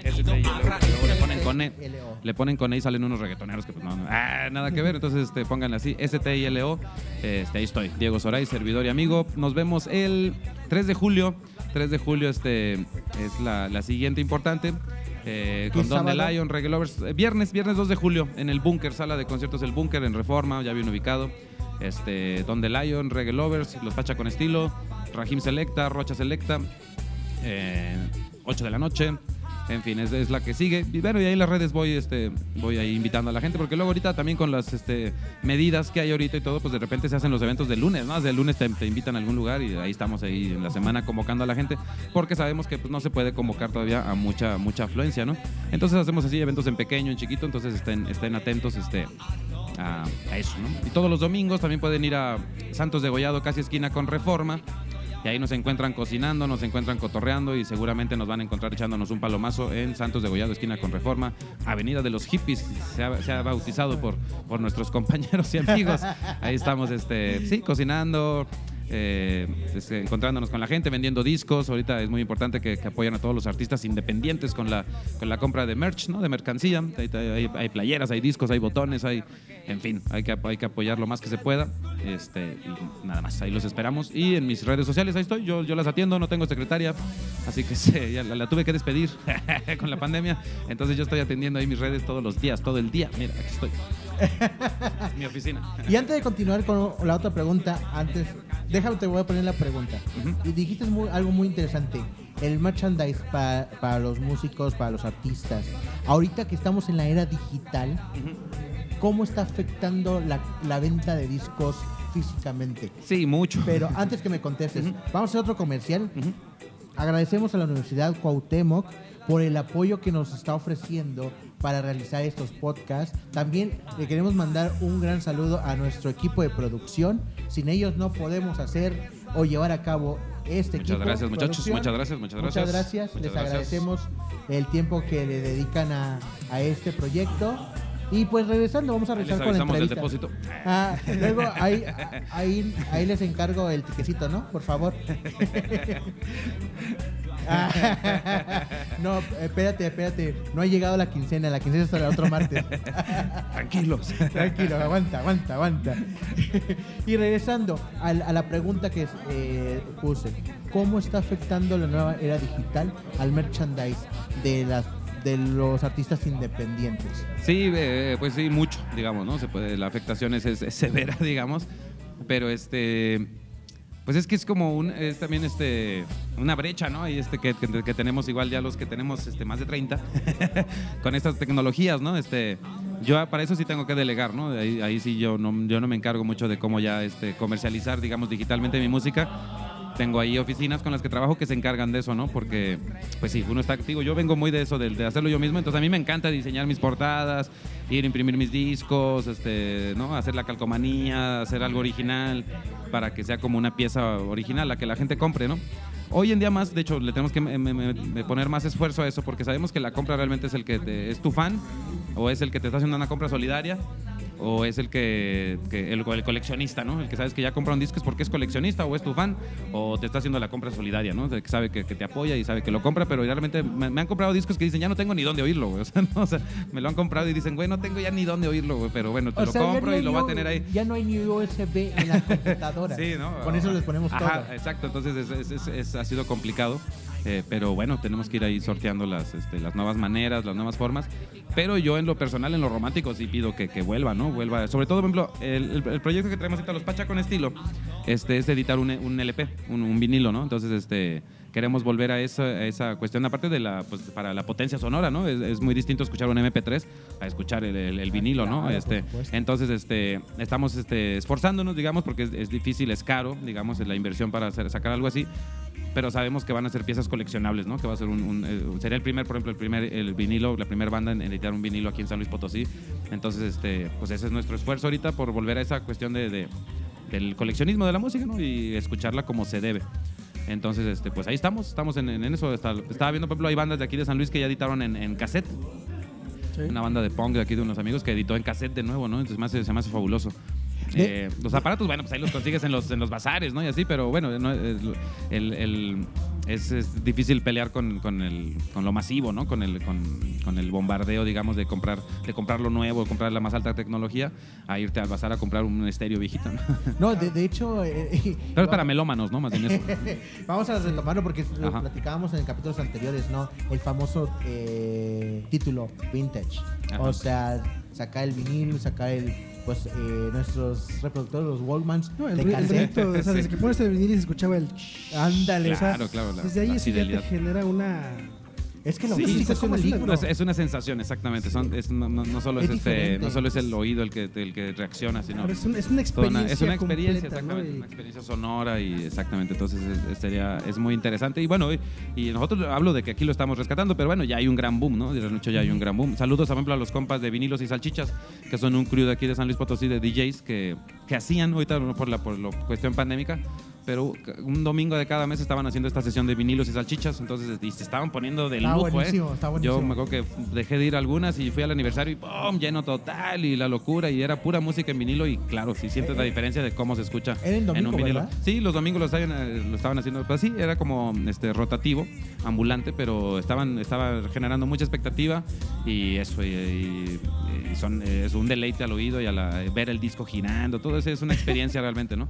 Luego le ponen con E. L-O. Le ponen con E y salen unos reggaetoneros que pues no, no, ah, nada que ver. Entonces este, pónganle así, S-T-I-L-O. Este, ahí estoy, Diego Soray, servidor y amigo. Nos vemos el 3 de julio. 3 de julio este, es la, la siguiente importante. eh, ¿Qué con Don the? Lion, Reggae Lovers. Eh, Viernes, viernes 2 de julio, en el Búnker, sala de conciertos El Búnker, en Reforma, ya bien ubicado. Este, Don the Lion, Reggae Lovers, Los Pacha con Estilo, Rajim Selecta, Rocha Selecta. eh, 8 de la noche. En fin, es, la que sigue. Y bueno, y ahí las redes voy, este, voy ahí invitando a la gente, porque luego ahorita también con las este, medidas que hay ahorita y todo, pues de repente se hacen los eventos del lunes, ¿no? Desde el lunes te, te invitan a algún lugar y ahí estamos ahí en la semana convocando a la gente, porque sabemos que pues, no se puede convocar todavía a mucha, mucha afluencia, ¿no? Entonces hacemos así eventos en pequeño, en chiquito, entonces estén, estén atentos este, a, a eso, ¿no? Y todos los domingos también pueden ir a Santos de Gollado, casi esquina con Reforma. Y ahí nos encuentran cocinando, nos encuentran cotorreando y seguramente nos van a encontrar echándonos un palomazo en Santos de Gollado, esquina con Reforma, Avenida de los Hippies, se ha, se ha bautizado por, por nuestros [LAUGHS] compañeros y amigos. Ahí estamos, este, sí, cocinando, eh, este, encontrándonos con la gente, vendiendo discos. Ahorita es muy importante que, que apoyen a todos los artistas independientes con la, con la compra de merch, ¿no? De mercancía. Hay, hay- hay playeras, hay discos, hay botones, hay, en fin, hay que, hay que apoyar lo más que se pueda. Este, nada más, ahí los esperamos. Y en mis redes sociales, ahí estoy, yo, yo las atiendo, no tengo secretaria, así que [LAUGHS] sí, ya la, la tuve que despedir [LAUGHS] con la pandemia. Entonces yo estoy atendiendo ahí mis redes todos los días, todo el día. Mira, aquí estoy. Mi oficina. Y antes de continuar con la otra pregunta, antes, déjame, te voy a poner la pregunta. Ujú. Y dijiste muy- algo muy interesante, el merchandise pa- para los músicos, para los artistas. Ahorita que estamos en la era digital, ¿cómo está afectando la, la venta de discos físicamente? Sí, mucho. Pero antes que me contestes, Ujú. vamos a hacer otro comercial. Agradecemos a la Universidad Cuauhtémoc por el apoyo que nos está ofreciendo para realizar estos podcasts. También le queremos mandar un gran saludo a nuestro equipo de producción. Sin ellos no podemos hacer o llevar a cabo este Muchas equipo. gracias, muchachos. Muchas gracias, muchas Muchas gracias. gracias. Muchas Les gracias. agradecemos el tiempo que le dedican a, a este proyecto. Y pues regresando, vamos a Les regresar con la entrevista. depósito. Ah, luego [LAUGHS] ahí, ahí, ahí les encargo el tiquecito, ¿no? Por favor. [LAUGHS] Ah, no, espérate, espérate. No ha llegado la quincena. La quincena es el otro martes. Tranquilos. Tranquilo, aguanta, aguanta, aguanta. y regresando a, la- a la pregunta que eh, puse. ¿Cómo está afectando la nueva era digital al merchandise de las de los artistas independientes? Sí, eh, pues sí, mucho, digamos, ¿no? Se puede, la afectación es, es- es severa, [LAUGHS] digamos, pero este, pues es que es como un, es también este, una brecha, ¿no? Y este que, que- que tenemos igual ya los que tenemos este, más de 30 [LAUGHS] con estas tecnologías, ¿no? Este, yo para eso sí tengo que delegar, ¿no? Ahí, ahí sí yo no, yo no me encargo mucho de cómo ya este, comercializar, digamos, digitalmente mi música. Tengo ahí oficinas con las que trabajo que se encargan de eso, ¿no? Porque, pues sí, uno está activo. Yo vengo muy de eso, de, de hacerlo yo mismo. Entonces a mí me encanta diseñar mis portadas, ir a imprimir mis discos, este, ¿no? Hacer la calcomanía, hacer algo original para que sea como una pieza original, la que la gente compre, ¿no? Hoy en día más, de hecho, le tenemos que me- me- me- poner más esfuerzo a eso porque sabemos que la compra realmente es el que te- es tu fan o es el que te está haciendo una compra solidaria o es el que, que- el, el coleccionista, ¿no? El que sabes que ya compra un disco es porque es coleccionista o es tu fan o te está haciendo la compra solidaria, ¿no? El que sabe que, que te apoya y sabe que lo compra, pero realmente me, me han comprado discos que dicen ya no tengo ni dónde oírlo, güey. [LAUGHS] O sea, no, o sea, me lo han comprado y dicen, güey, no tengo ya ni dónde oírlo, güey, pero bueno, te O lo sea, compro no y lo va a tener ahí. Ya no hay ni USB en la [LAUGHS] computadora. Sí, ¿no? Con eso les ponemos Ajá, todo. exacto. Entonces es- es- es- es- ha sido complicado. Eh, pero bueno, tenemos que ir ahí sorteando las, este, las nuevas maneras, las nuevas formas. Pero yo en lo personal, en lo romántico, sí pido que, que vuelva, ¿no? Vuelva. Sobre todo, por ejemplo, el, el- proyecto que traemos ahorita, los Pacha con estilo, este, es editar un, un LP, un, un vinilo, ¿no? Entonces, este, queremos volver a esa, a esa cuestión, aparte de la, pues, para la potencia sonora, ¿no? Es, es muy distinto escuchar un MP3 a escuchar el, el- el vinilo, ¿no? Este, entonces, este, estamos este, esforzándonos, digamos, porque es, es difícil, es caro, digamos, la inversión para hacer- sacar algo así. Pero sabemos que van a ser piezas coleccionables, ¿no? Que va a ser un, un, eh, sería el primer, por ejemplo, el primer el vinilo, la primera banda en editar un vinilo aquí en San Luis Potosí. Entonces, este, pues ese es nuestro esfuerzo ahorita por volver a esa cuestión de, de- del coleccionismo de la música, ¿no? Y escucharla como se debe. Entonces, este, pues ahí estamos, estamos en, en eso. Está- estaba viendo, por ejemplo, hay bandas de aquí de San Luis que ya editaron en, en cassette. Una banda de punk de aquí de unos amigos que editó en cassette de nuevo, ¿no? Entonces me hace- se me hace fabuloso. De- Eh, los aparatos, bueno, pues ahí los consigues en los, en los bazares, ¿no? Y así, pero bueno, no, es, el- el- es- es difícil pelear con, con el, con lo masivo, ¿no? Con el, con, con el bombardeo, digamos, de comprar, de comprar lo nuevo, comprar la más alta tecnología, a irte al bazar a comprar un estéreo viejito, ¿no? [LAUGHS] No, de, de hecho. eh, Pero es para melómanos, ¿no? Más bien eso. [LAUGHS] Vamos a retomarlo porque lo Ajá. platicábamos en capítulos anteriores, ¿no? El famoso eh, título vintage. Ajá. O sea, sacar el vinil, sacar el, pues, eh, nuestros reproductores, los Wallmans No, el, de el o sea, desde Sí. que pones el vinil y se escuchaba el... Ándale. o sea, Claro, claro. La, Desde ahí la eso ya te genera una... es que lo Sí, físico es como el libro. Es, es una sensación, exactamente. Son, es, no, no- no solo Es es, este, no solo es el oído el que, el que reacciona, sino Ahora, es, un- es una toda una- experiencia es una experiencia, completa, ¿no? exactamente, Y- una experiencia sonora y exactamente. Entonces es, es- sería, es muy interesante. Y bueno, y, y nosotros hablo de que aquí lo estamos rescatando, pero bueno, ya hay un gran boom, ¿no? De hecho, ya hay un gran boom. Saludos, por ejemplo, a los compas de Vinilos y Salchichas, que son un crew de aquí de San Luis Potosí de DJs que, que hacían, ahorita no por la por la cuestión pandémica, pero un domingo de cada mes estaban haciendo esta sesión de vinilos y salchichas, entonces y se estaban poniendo de Está lujo, buenísimo, ¿eh? está buenísimo. Yo me acuerdo que dejé de ir algunas y fui al aniversario y ¡pum! lleno total y la locura y era pura música en vinilo y claro, sí sientes la diferencia de cómo se escucha en domingo, un vinilo. ¿verdad? Sí, los domingos lo estaban, eh, lo estaban haciendo, pues sí, era como este rotativo, ambulante, pero estaban estaba generando mucha expectativa y eso y, y- y son es un deleite al oído y a la- ver el disco girando, todo eso es una experiencia [LAUGHS] realmente, ¿no?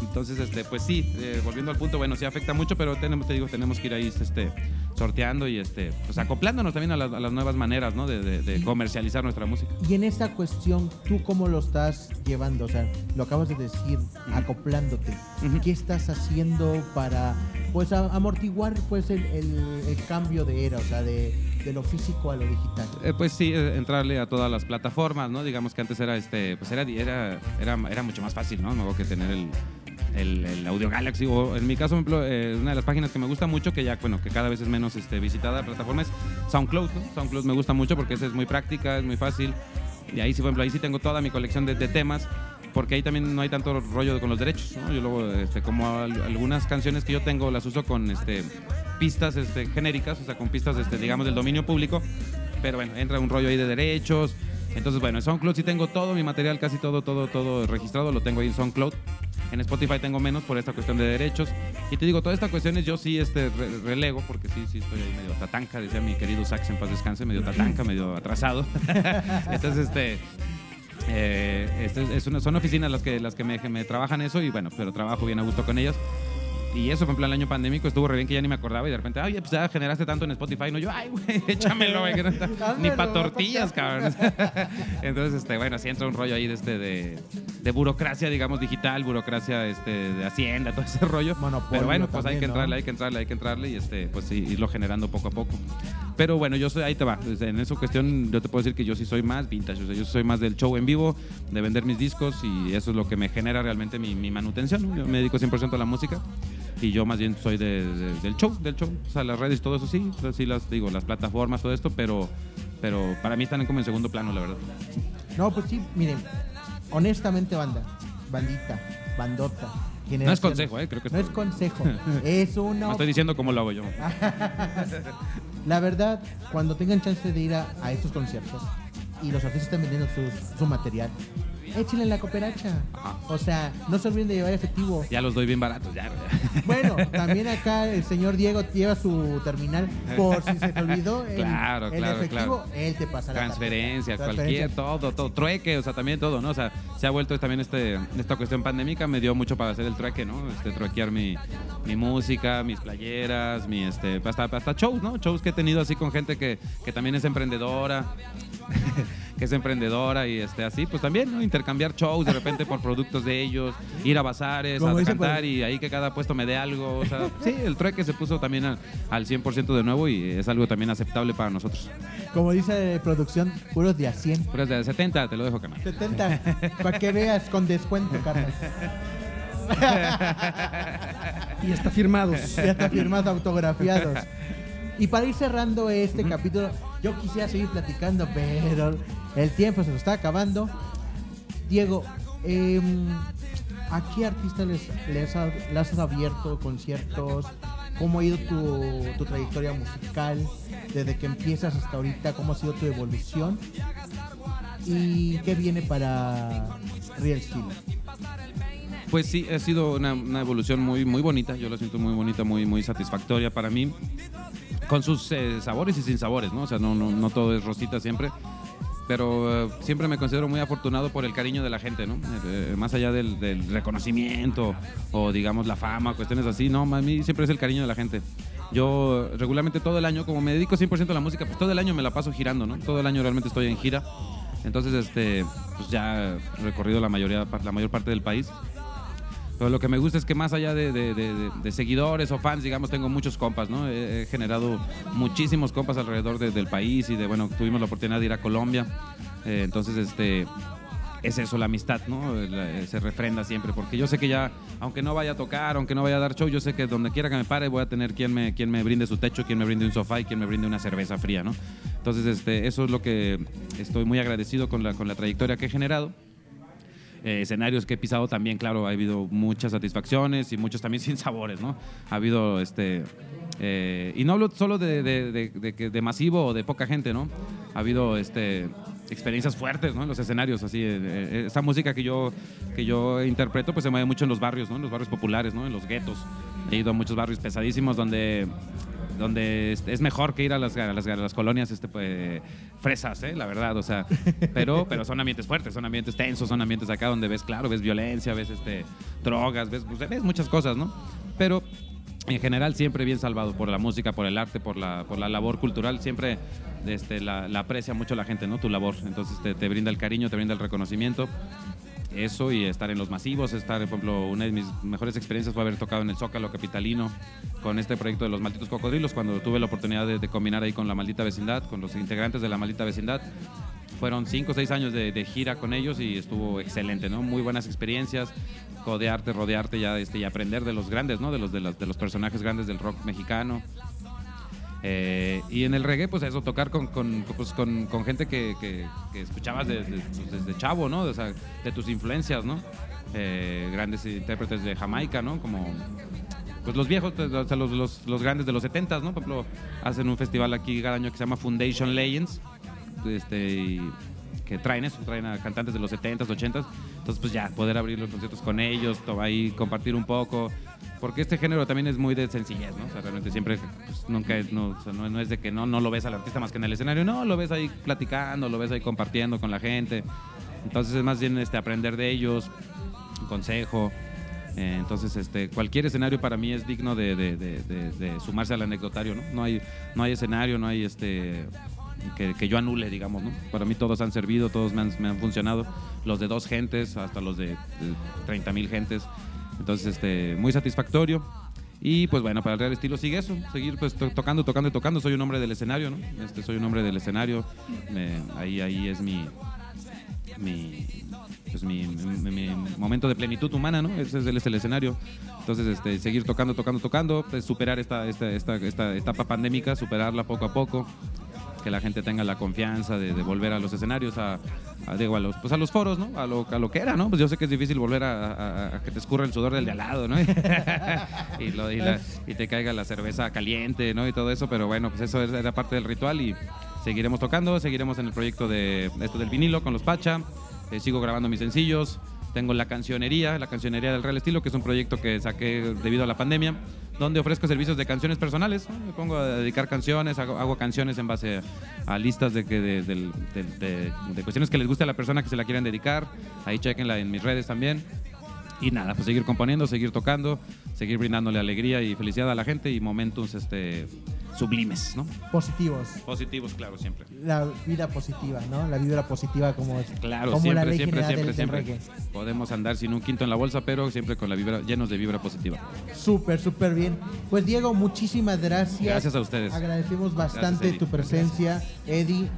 Entonces, este, pues sí, eh, volviendo al punto, bueno, sí afecta mucho, pero tenemos, te digo, tenemos que ir ahí este, sorteando y este, pues acoplándonos también a, las- a las nuevas maneras, ¿no? De, de- de comercializar nuestra música. Y en esta cuestión, ¿tú cómo lo estás llevando? O sea, lo acabas de decir, acoplándote. Ujú. ¿Qué estás haciendo para pues amortiguar pues el, el- el cambio de era, o sea, de, de lo físico a lo digital. Eh, pues sí, eh, entrarle a todas las plataformas, ¿no? Digamos que antes era este, pues era, era, era, era mucho más fácil, ¿no? No que tener el, el, Audio Galaxy. O en mi caso, por ejemplo, eh, una de las páginas que me gusta mucho, que ya, bueno, que cada vez es menos este, visitada la plataforma, es SoundCloud. SoundCloud me gusta mucho porque esa es muy práctica, es muy fácil. Y ahí sí, por ejemplo, ahí sí tengo toda mi colección de temas. Porque ahí también no hay tanto rollo con los derechos, ¿no? Yo luego, este, como al- algunas canciones que yo tengo las uso con este, pistas este, genéricas, o sea, con pistas, digamos, del dominio público. Pero bueno, entra un rollo ahí de derechos. Entonces, bueno, en SoundCloud sí tengo todo mi material, casi todo, todo, todo registrado, lo tengo ahí en SoundCloud. En Spotify tengo menos por esta cuestión de derechos. Y te digo, todas estas cuestiones yo sí re- relego, porque sí, sí estoy ahí medio tatanca, decía mi querido Sax en paz descanse, medio tatanca, medio atrasado. [LAUGHS] Entonces, este, eh, este es una- son oficinas las que, las que me, me trabajan eso y bueno, pero trabajo bien a gusto con ellas. Y eso, por ejemplo, el año pandémico estuvo re bien que ya ni me acordaba y de repente, ay, pues ya generaste tanto en Spotify. No, yo, ay, güey, [LAUGHS] échamelo, güey, que no está- ni para tortillas, cabrón. [LAUGHS] Entonces, este, bueno, sí entra un rollo ahí de, este, de, de burocracia, digamos, digital, burocracia este, de Hacienda, todo ese rollo. Monopolio Pero bueno, pues hay también, que ¿no? entrarle, hay que entrarle, hay que entrarle y este, pues sí, irlo generando poco a poco. Pero bueno, yo soy, ahí te va. En esa cuestión, yo te puedo decir que yo sí soy más vintage. O sea, yo soy más del show en vivo, de vender mis discos y eso es lo que me genera realmente mi, mi manutención. ¿no? Yo me dedico 100% a la música y yo más bien soy de- de- del show, del show. O sea, las redes y todo eso sí, pues sí las digo, las plataformas, todo esto, pero, pero para mí están como en segundo plano, la verdad. No, pues sí, miren, honestamente, banda, bandita, bandota. No es consejo, ¿eh? Creo que No es consejo, [LAUGHS] es una No estoy diciendo cómo lo hago yo. [LAUGHS] La verdad, cuando tengan chance de ir a, a estos conciertos y los artistas están vendiendo su, su material, échenle la cooperacha. O sea, no se olviden de llevar efectivo. Ya los doy bien baratos, ya. [LAUGHS] Bueno, también acá el señor Diego lleva su terminal por si se te olvidó el, Claro, el claro, efectivo, claro. él te pasa la Transferencia, cualquier, todo, todo, trueque, o sea, también todo, ¿no? O sea, se ha vuelto también este, esta cuestión pandémica, me dio mucho para hacer el trueque, ¿no? Este, truequear mi, mi música, mis playeras, mi, este, hasta, hasta shows, ¿no? Shows que he tenido así con gente que, que también es emprendedora, [LAUGHS] que es emprendedora y este, así, pues también, ¿no? Intercambiar shows de repente por productos de ellos, ir a bazares, Como a dice, cantar pues- y ahí que cada puesto me dé algo, o sea, sí, el trueque se puso también al, al 100% de nuevo y es algo también aceptable para nosotros. Como dice producción, puros de a 100. Pero es de 70, te lo dejo, canal. 70, para que veas con descuento, Carlos. Y está firmados. Ya está firmados, autografiados. Y para ir cerrando este capítulo, yo quisiera seguir platicando, pero el tiempo se nos está acabando. Diego, em, ¿a qué artistas les, les ha- les has abierto conciertos? ¿Cómo ha ido tu, tu trayectoria musical? Desde que empiezas hasta ahorita, ¿cómo ha sido tu evolución? ¿Y qué viene para Real Steel? Pues sí, ha sido una, una evolución muy, muy bonita. Yo la siento muy bonita, muy, muy satisfactoria para mí. Con sus eh, sabores y sin sabores, ¿no? O sea, no, no, no todo es rosita siempre. Pero eh, siempre me considero muy afortunado por el cariño de la gente, ¿no? Eh, más allá del, del reconocimiento o, digamos, la fama, cuestiones así, no, a mí siempre es el cariño de la gente. Yo eh, regularmente todo el año, como me dedico 100% a la música, pues todo el año me la paso girando, ¿no? Todo el año realmente estoy en gira. Entonces, este, pues ya he recorrido la, mayoría, la mayor parte del país. Pero lo que me gusta es que más allá de, de- de- de- seguidores o fans, digamos, tengo muchos compas, ¿no? He, he generado muchísimos compas alrededor de- del país y de, bueno, tuvimos la oportunidad de ir a Colombia. Eh, entonces, este, es eso, la amistad, ¿no? La- se refrenda siempre, porque yo sé que ya, aunque no vaya a tocar, aunque no vaya a dar show, yo sé que donde quiera que me pare voy a tener quien me, quien me brinde su techo, quien me brinde un sofá y quien me brinde una cerveza fría, ¿no? Entonces, este, eso es lo que estoy muy agradecido con la, con la trayectoria que he generado. Eh, escenarios que he pisado también, claro, ha habido muchas satisfacciones y muchos también [LAUGHS] sin sabores, ¿no? Ha habido, este, eh, y no hablo solo de, de- de- masivo o de poca gente, ¿no? Ha habido, este, experiencias fuertes, ¿no? En los escenarios, así, eh, eh, esa música que yo, que yo interpreto, pues se mueve mucho en los barrios, ¿no? En los barrios populares, ¿no? En los guetos. He ido a muchos barrios pesadísimos donde donde es- mejor que ir a las, a las, a las colonias este, pues, fresas, ¿eh? la verdad, o sea, [LAUGHS] pero, pero son ambientes fuertes, son ambientes tensos, son ambientes acá donde ves, claro, ves violencia, ves este, drogas, ves, pues, ves muchas cosas, ¿no? Pero en general siempre bien salvado por la música, por el arte, por la, por la labor cultural, siempre este, la, la aprecia mucho la gente, ¿no? Tu labor, entonces te, te brinda el cariño, te brinda el reconocimiento. Eso y estar en los masivos, estar, por ejemplo, una de mis mejores experiencias fue haber tocado en el Zócalo Capitalino con este proyecto de los malditos cocodrilos, cuando tuve la oportunidad de, combinar ahí con la maldita vecindad, con los integrantes de la maldita vecindad. Fueron cinco o seis años de, gira con ellos y estuvo excelente, ¿no? Muy buenas experiencias, codearte, rodearte ya, este, y aprender de los grandes, ¿no? De los, de, los, de los personajes grandes del rock mexicano. Eh, y en el reggae, pues eso, tocar con, con, pues, con, con gente que, que, que escuchabas de- de- pues, desde chavo, ¿no? O sea, de tus influencias, ¿no? Eh, grandes intérpretes de Jamaica, ¿no? Como pues los viejos, pues, o sea, los, los, los grandes de los 70 ¿no? Por ejemplo, hacen un festival aquí cada año que se llama Foundation Legends, este, y que traen eso, traen a cantantes de los 70s, 80s. Entonces, pues ya, poder abrir los conciertos con ellos, ahí compartir un poco. Porque este género también es muy de sencillez, ¿no? O sea, realmente siempre, pues, nunca es, no, o sea, no, no es de que no, no lo ves al artista más que en el escenario, no, lo ves ahí platicando, lo ves ahí compartiendo con la gente. Entonces es más bien este, aprender de ellos, un consejo. Eh, entonces, este, cualquier escenario para mí es digno de, de- de- de- sumarse al anecdotario, ¿no? No hay, no hay escenario, no hay este que, que yo anule, digamos, ¿no? Para mí todos han servido, todos me han, me han funcionado, los de dos gentes hasta los de, de 30 mil gentes. Entonces, este, muy satisfactorio. Y pues bueno, para el Real Estilo sigue eso, seguir pues to- tocando, tocando y tocando. Soy un hombre del escenario, ¿no? Este, soy un hombre del escenario. Me- ahí, ahí es mi, mi, pues mi, mi- mi momento de plenitud humana, ¿no? Ese es el, es el escenario. Entonces, este, seguir tocando, tocando, tocando, pues, superar esta, esta, esta, esta etapa pandémica, superarla poco a poco, que la gente tenga la confianza de, volver a los escenarios, a, digo, a los, pues a los foros, ¿no? A lo, a lo que era, ¿no? Pues yo sé que es difícil volver a, que te escurra el sudor del de al lado, ¿no? [LAUGHS] y, lo- y te caiga la cerveza caliente, ¿no? Y todo eso, pero bueno, pues eso era parte del ritual y seguiremos tocando, seguiremos en el proyecto de esto del vinilo con los Pacha, eh, sigo grabando mis sencillos, tengo la cancionería, la cancionería del Real Estilo, que es un proyecto que saqué debido a la pandemia, donde ofrezco servicios de canciones personales. ¿no? Me pongo a dedicar canciones, hago, canciones en base a, listas de, que de, de- de cuestiones que les guste a la persona que se la quieran dedicar. Ahí chequenla en mis redes también. Y nada, pues seguir componiendo, seguir tocando, seguir brindándole alegría y felicidad a la gente y momentos este, sublimes, ¿no? Positivos. Positivos, claro, siempre. La vida positiva, ¿no? La vibra positiva como es. Claro, como siempre, la ley siempre, siempre, siempre. Podemos andar sin un quinto en la bolsa, pero siempre con la vibra, llenos de vibra positiva. Súper, súper bien. Pues Diego, muchísimas gracias. Gracias a ustedes. Agradecemos bastante tu presencia, Eddie.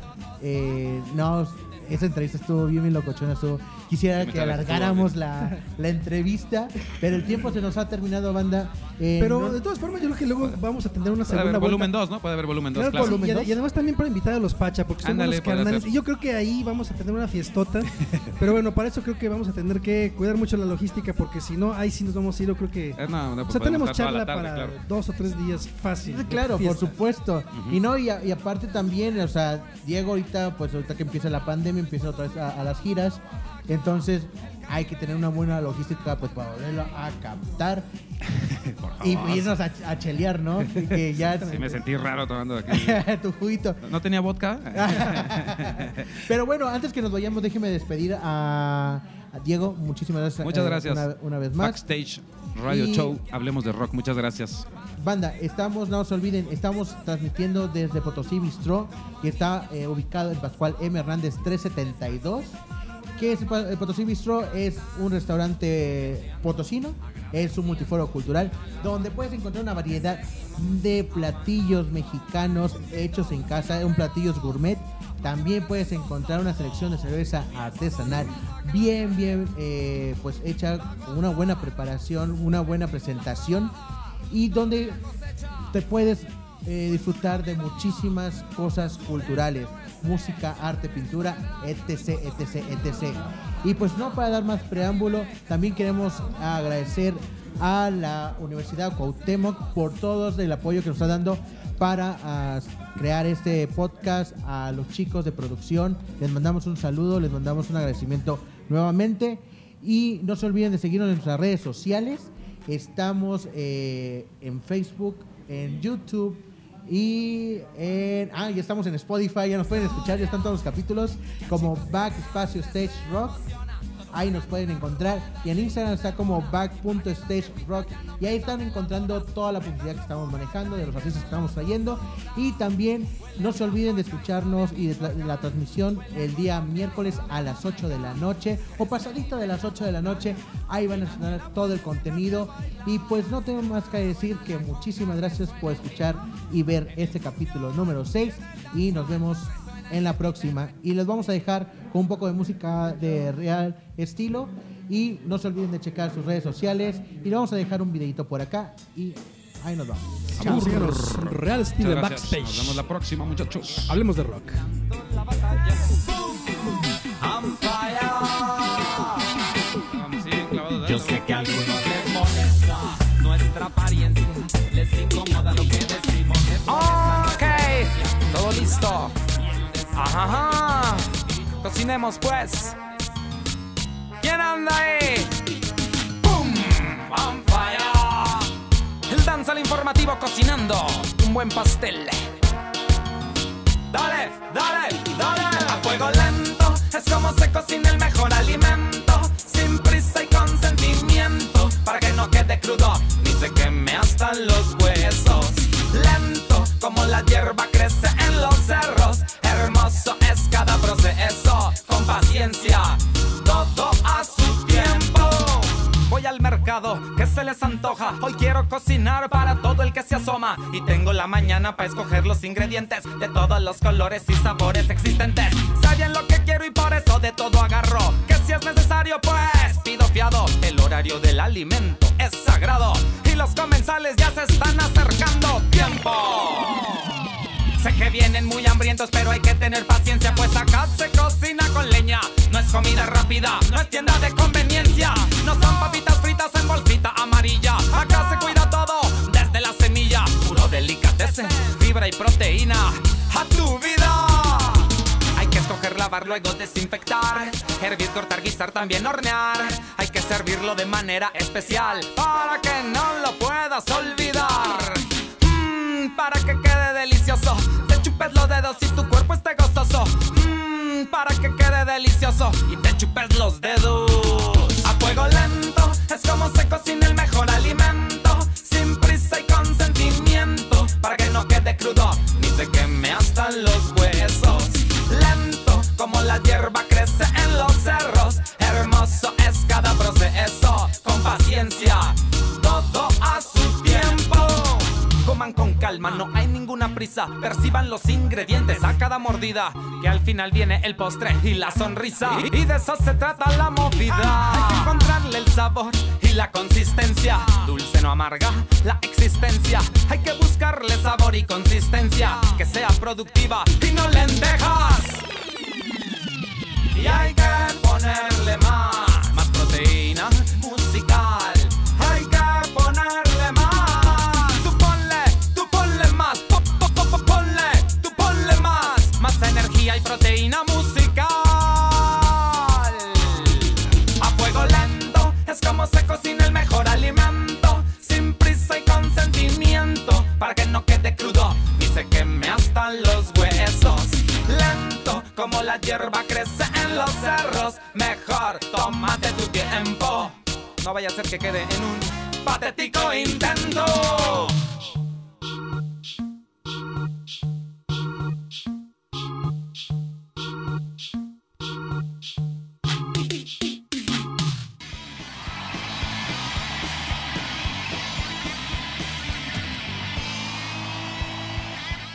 Eh, no, esa entrevista estuvo bien, bien locochona. Estuvo. Quisiera que alargáramos la, la entrevista, pero el tiempo se nos ha terminado, banda. Eh, Pero no- de todas formas, yo creo que luego vamos a tener una Puede haber segunda volumen vuelta. 2, ¿no? Puede haber volumen 2, Claro, volumen y, dos. y además también para invitar a los Pacha, porque son puede carnales. Y yo creo que ahí vamos a tener una fiestota. [LAUGHS] pero bueno, para eso creo que vamos a tener que cuidar mucho la logística, porque si no, ahí sí nos vamos a ir. Yo creo que. Eh, no, no, o pues sea, tenemos charla tarde, para claro. dos o tres días fácil. Claro, por supuesto. Y no, y, a- y aparte también, o sea, Diego ahorita, pues ahorita que empieza la pandemia, empieza otra vez a, a las giras. Entonces, hay que tener una buena logística, pues para volverlo a captar [LAUGHS] y irnos a, a chelear, ¿no? Que- [LAUGHS] que ya Sí, me sentí raro tomando aquí. [LAUGHS] tu juguito. ¿No tenía vodka? Pero bueno, antes que nos vayamos, déjeme despedir a, a Diego. Muchísimas gracias. Muchas eh, gracias. Una, una vez más. Backstage Radio Y- Show, hablemos de rock. Muchas gracias. Banda, estamos, no se olviden, estamos transmitiendo desde Potosí Bistro, que está eh, ubicado en Pascual M. Hernández 372. Que es el Potosí Bistro es un restaurante potosino, es un multiforo cultural, donde puedes encontrar una variedad de platillos mexicanos hechos en casa, un platillos gourmet. También puedes encontrar una selección de cerveza artesanal bien, bien, eh, pues hecha con una buena preparación, una buena presentación y donde te puedes eh, disfrutar de muchísimas cosas culturales, música, arte, pintura, etc, etc, etc. Y pues no para dar más preámbulo, también queremos agradecer a la Universidad Cuauhtémoc por todo el apoyo que nos está dando para ah, crear este podcast a los chicos de producción. Les mandamos un saludo, les mandamos un agradecimiento nuevamente y no se olviden de seguirnos en nuestras redes sociales. Estamos eh, en Facebook, en YouTube y en. Ah, ya estamos en Spotify, ya nos pueden escuchar, ya están todos los capítulos como Back Espacio Stage Rock. Ahí nos pueden encontrar. Y en Instagram está como back.stagerock. Y ahí están encontrando toda la publicidad que estamos manejando, de los artistas que estamos trayendo. Y también no se olviden de escucharnos y de, la transmisión el día miércoles a las 8 de la noche o pasadito de las 8 de la noche. Ahí van a tener todo el contenido. Y pues no tengo más que decir que muchísimas gracias por escuchar y ver este capítulo número 6. Y nos vemos en la próxima. Y les vamos a dejar con un poco de música de real estilo. Y no se olviden de checar sus redes sociales. Y le vamos a dejar un videito por acá. Y ahí nos vamos. Chao, Real Estilo gracias. Backstage. Nos vemos la próxima, muchachos. Hablemos de rock. Yo sé que a algunos les molesta nuestra apariencia, les incomoda lo que decimos. Ok, todo listo. Ajá. Cocinemos pues. ¿Quién anda ahí? ¡Pum! On fire. El danzal informativo cocinando un buen pastel. Dale, dale, dale. A fuego lento es como se cocina el mejor alimento. Sin prisa y con sentimiento. Para que no quede crudo Mercado, que se les antoja. Hoy quiero cocinar para todo el que se asoma. Y tengo la mañana para escoger los ingredientes de todos los colores y sabores existentes. Sé bien lo que quiero y por eso de todo agarro. Que si es necesario, pues pido fiado. El horario del alimento es sagrado. Y los comensales ya se están acercando. ¡Tiempo! Sé que vienen muy hambrientos, pero hay que tener paciencia, pues acá se cocina con leña. No es comida rápida, no es tienda de conveniencia. No son papitas fibra y proteína. A tu vida. Hay que escoger, lavar, luego desinfectar. Hervir, cortar, guisar, también hornear. Hay que servirlo de manera especial para que no lo puedas olvidar. Mmm, para que quede delicioso. Te chupes los dedos y tu cuerpo esté gozoso. Mmm, para que quede delicioso y te chupes los dedos. Que al final viene el postre y la sonrisa. Y de eso se trata la movida. Hay que encontrarle el sabor y la consistencia. Dulce no amarga la existencia. Hay que buscarle sabor y consistencia. Que sea productiva y no lentejas. Y hay que ponerle más, la hierba crece en los cerros. Mejor tómate tu tiempo. No vaya a ser que quede en un patético intento.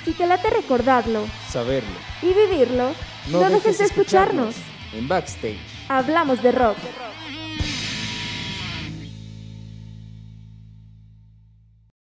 Si te late recordarlo Saberlo. y vivirlo, no, dejes de escucharnos. En Backstage. Hablamos de rock.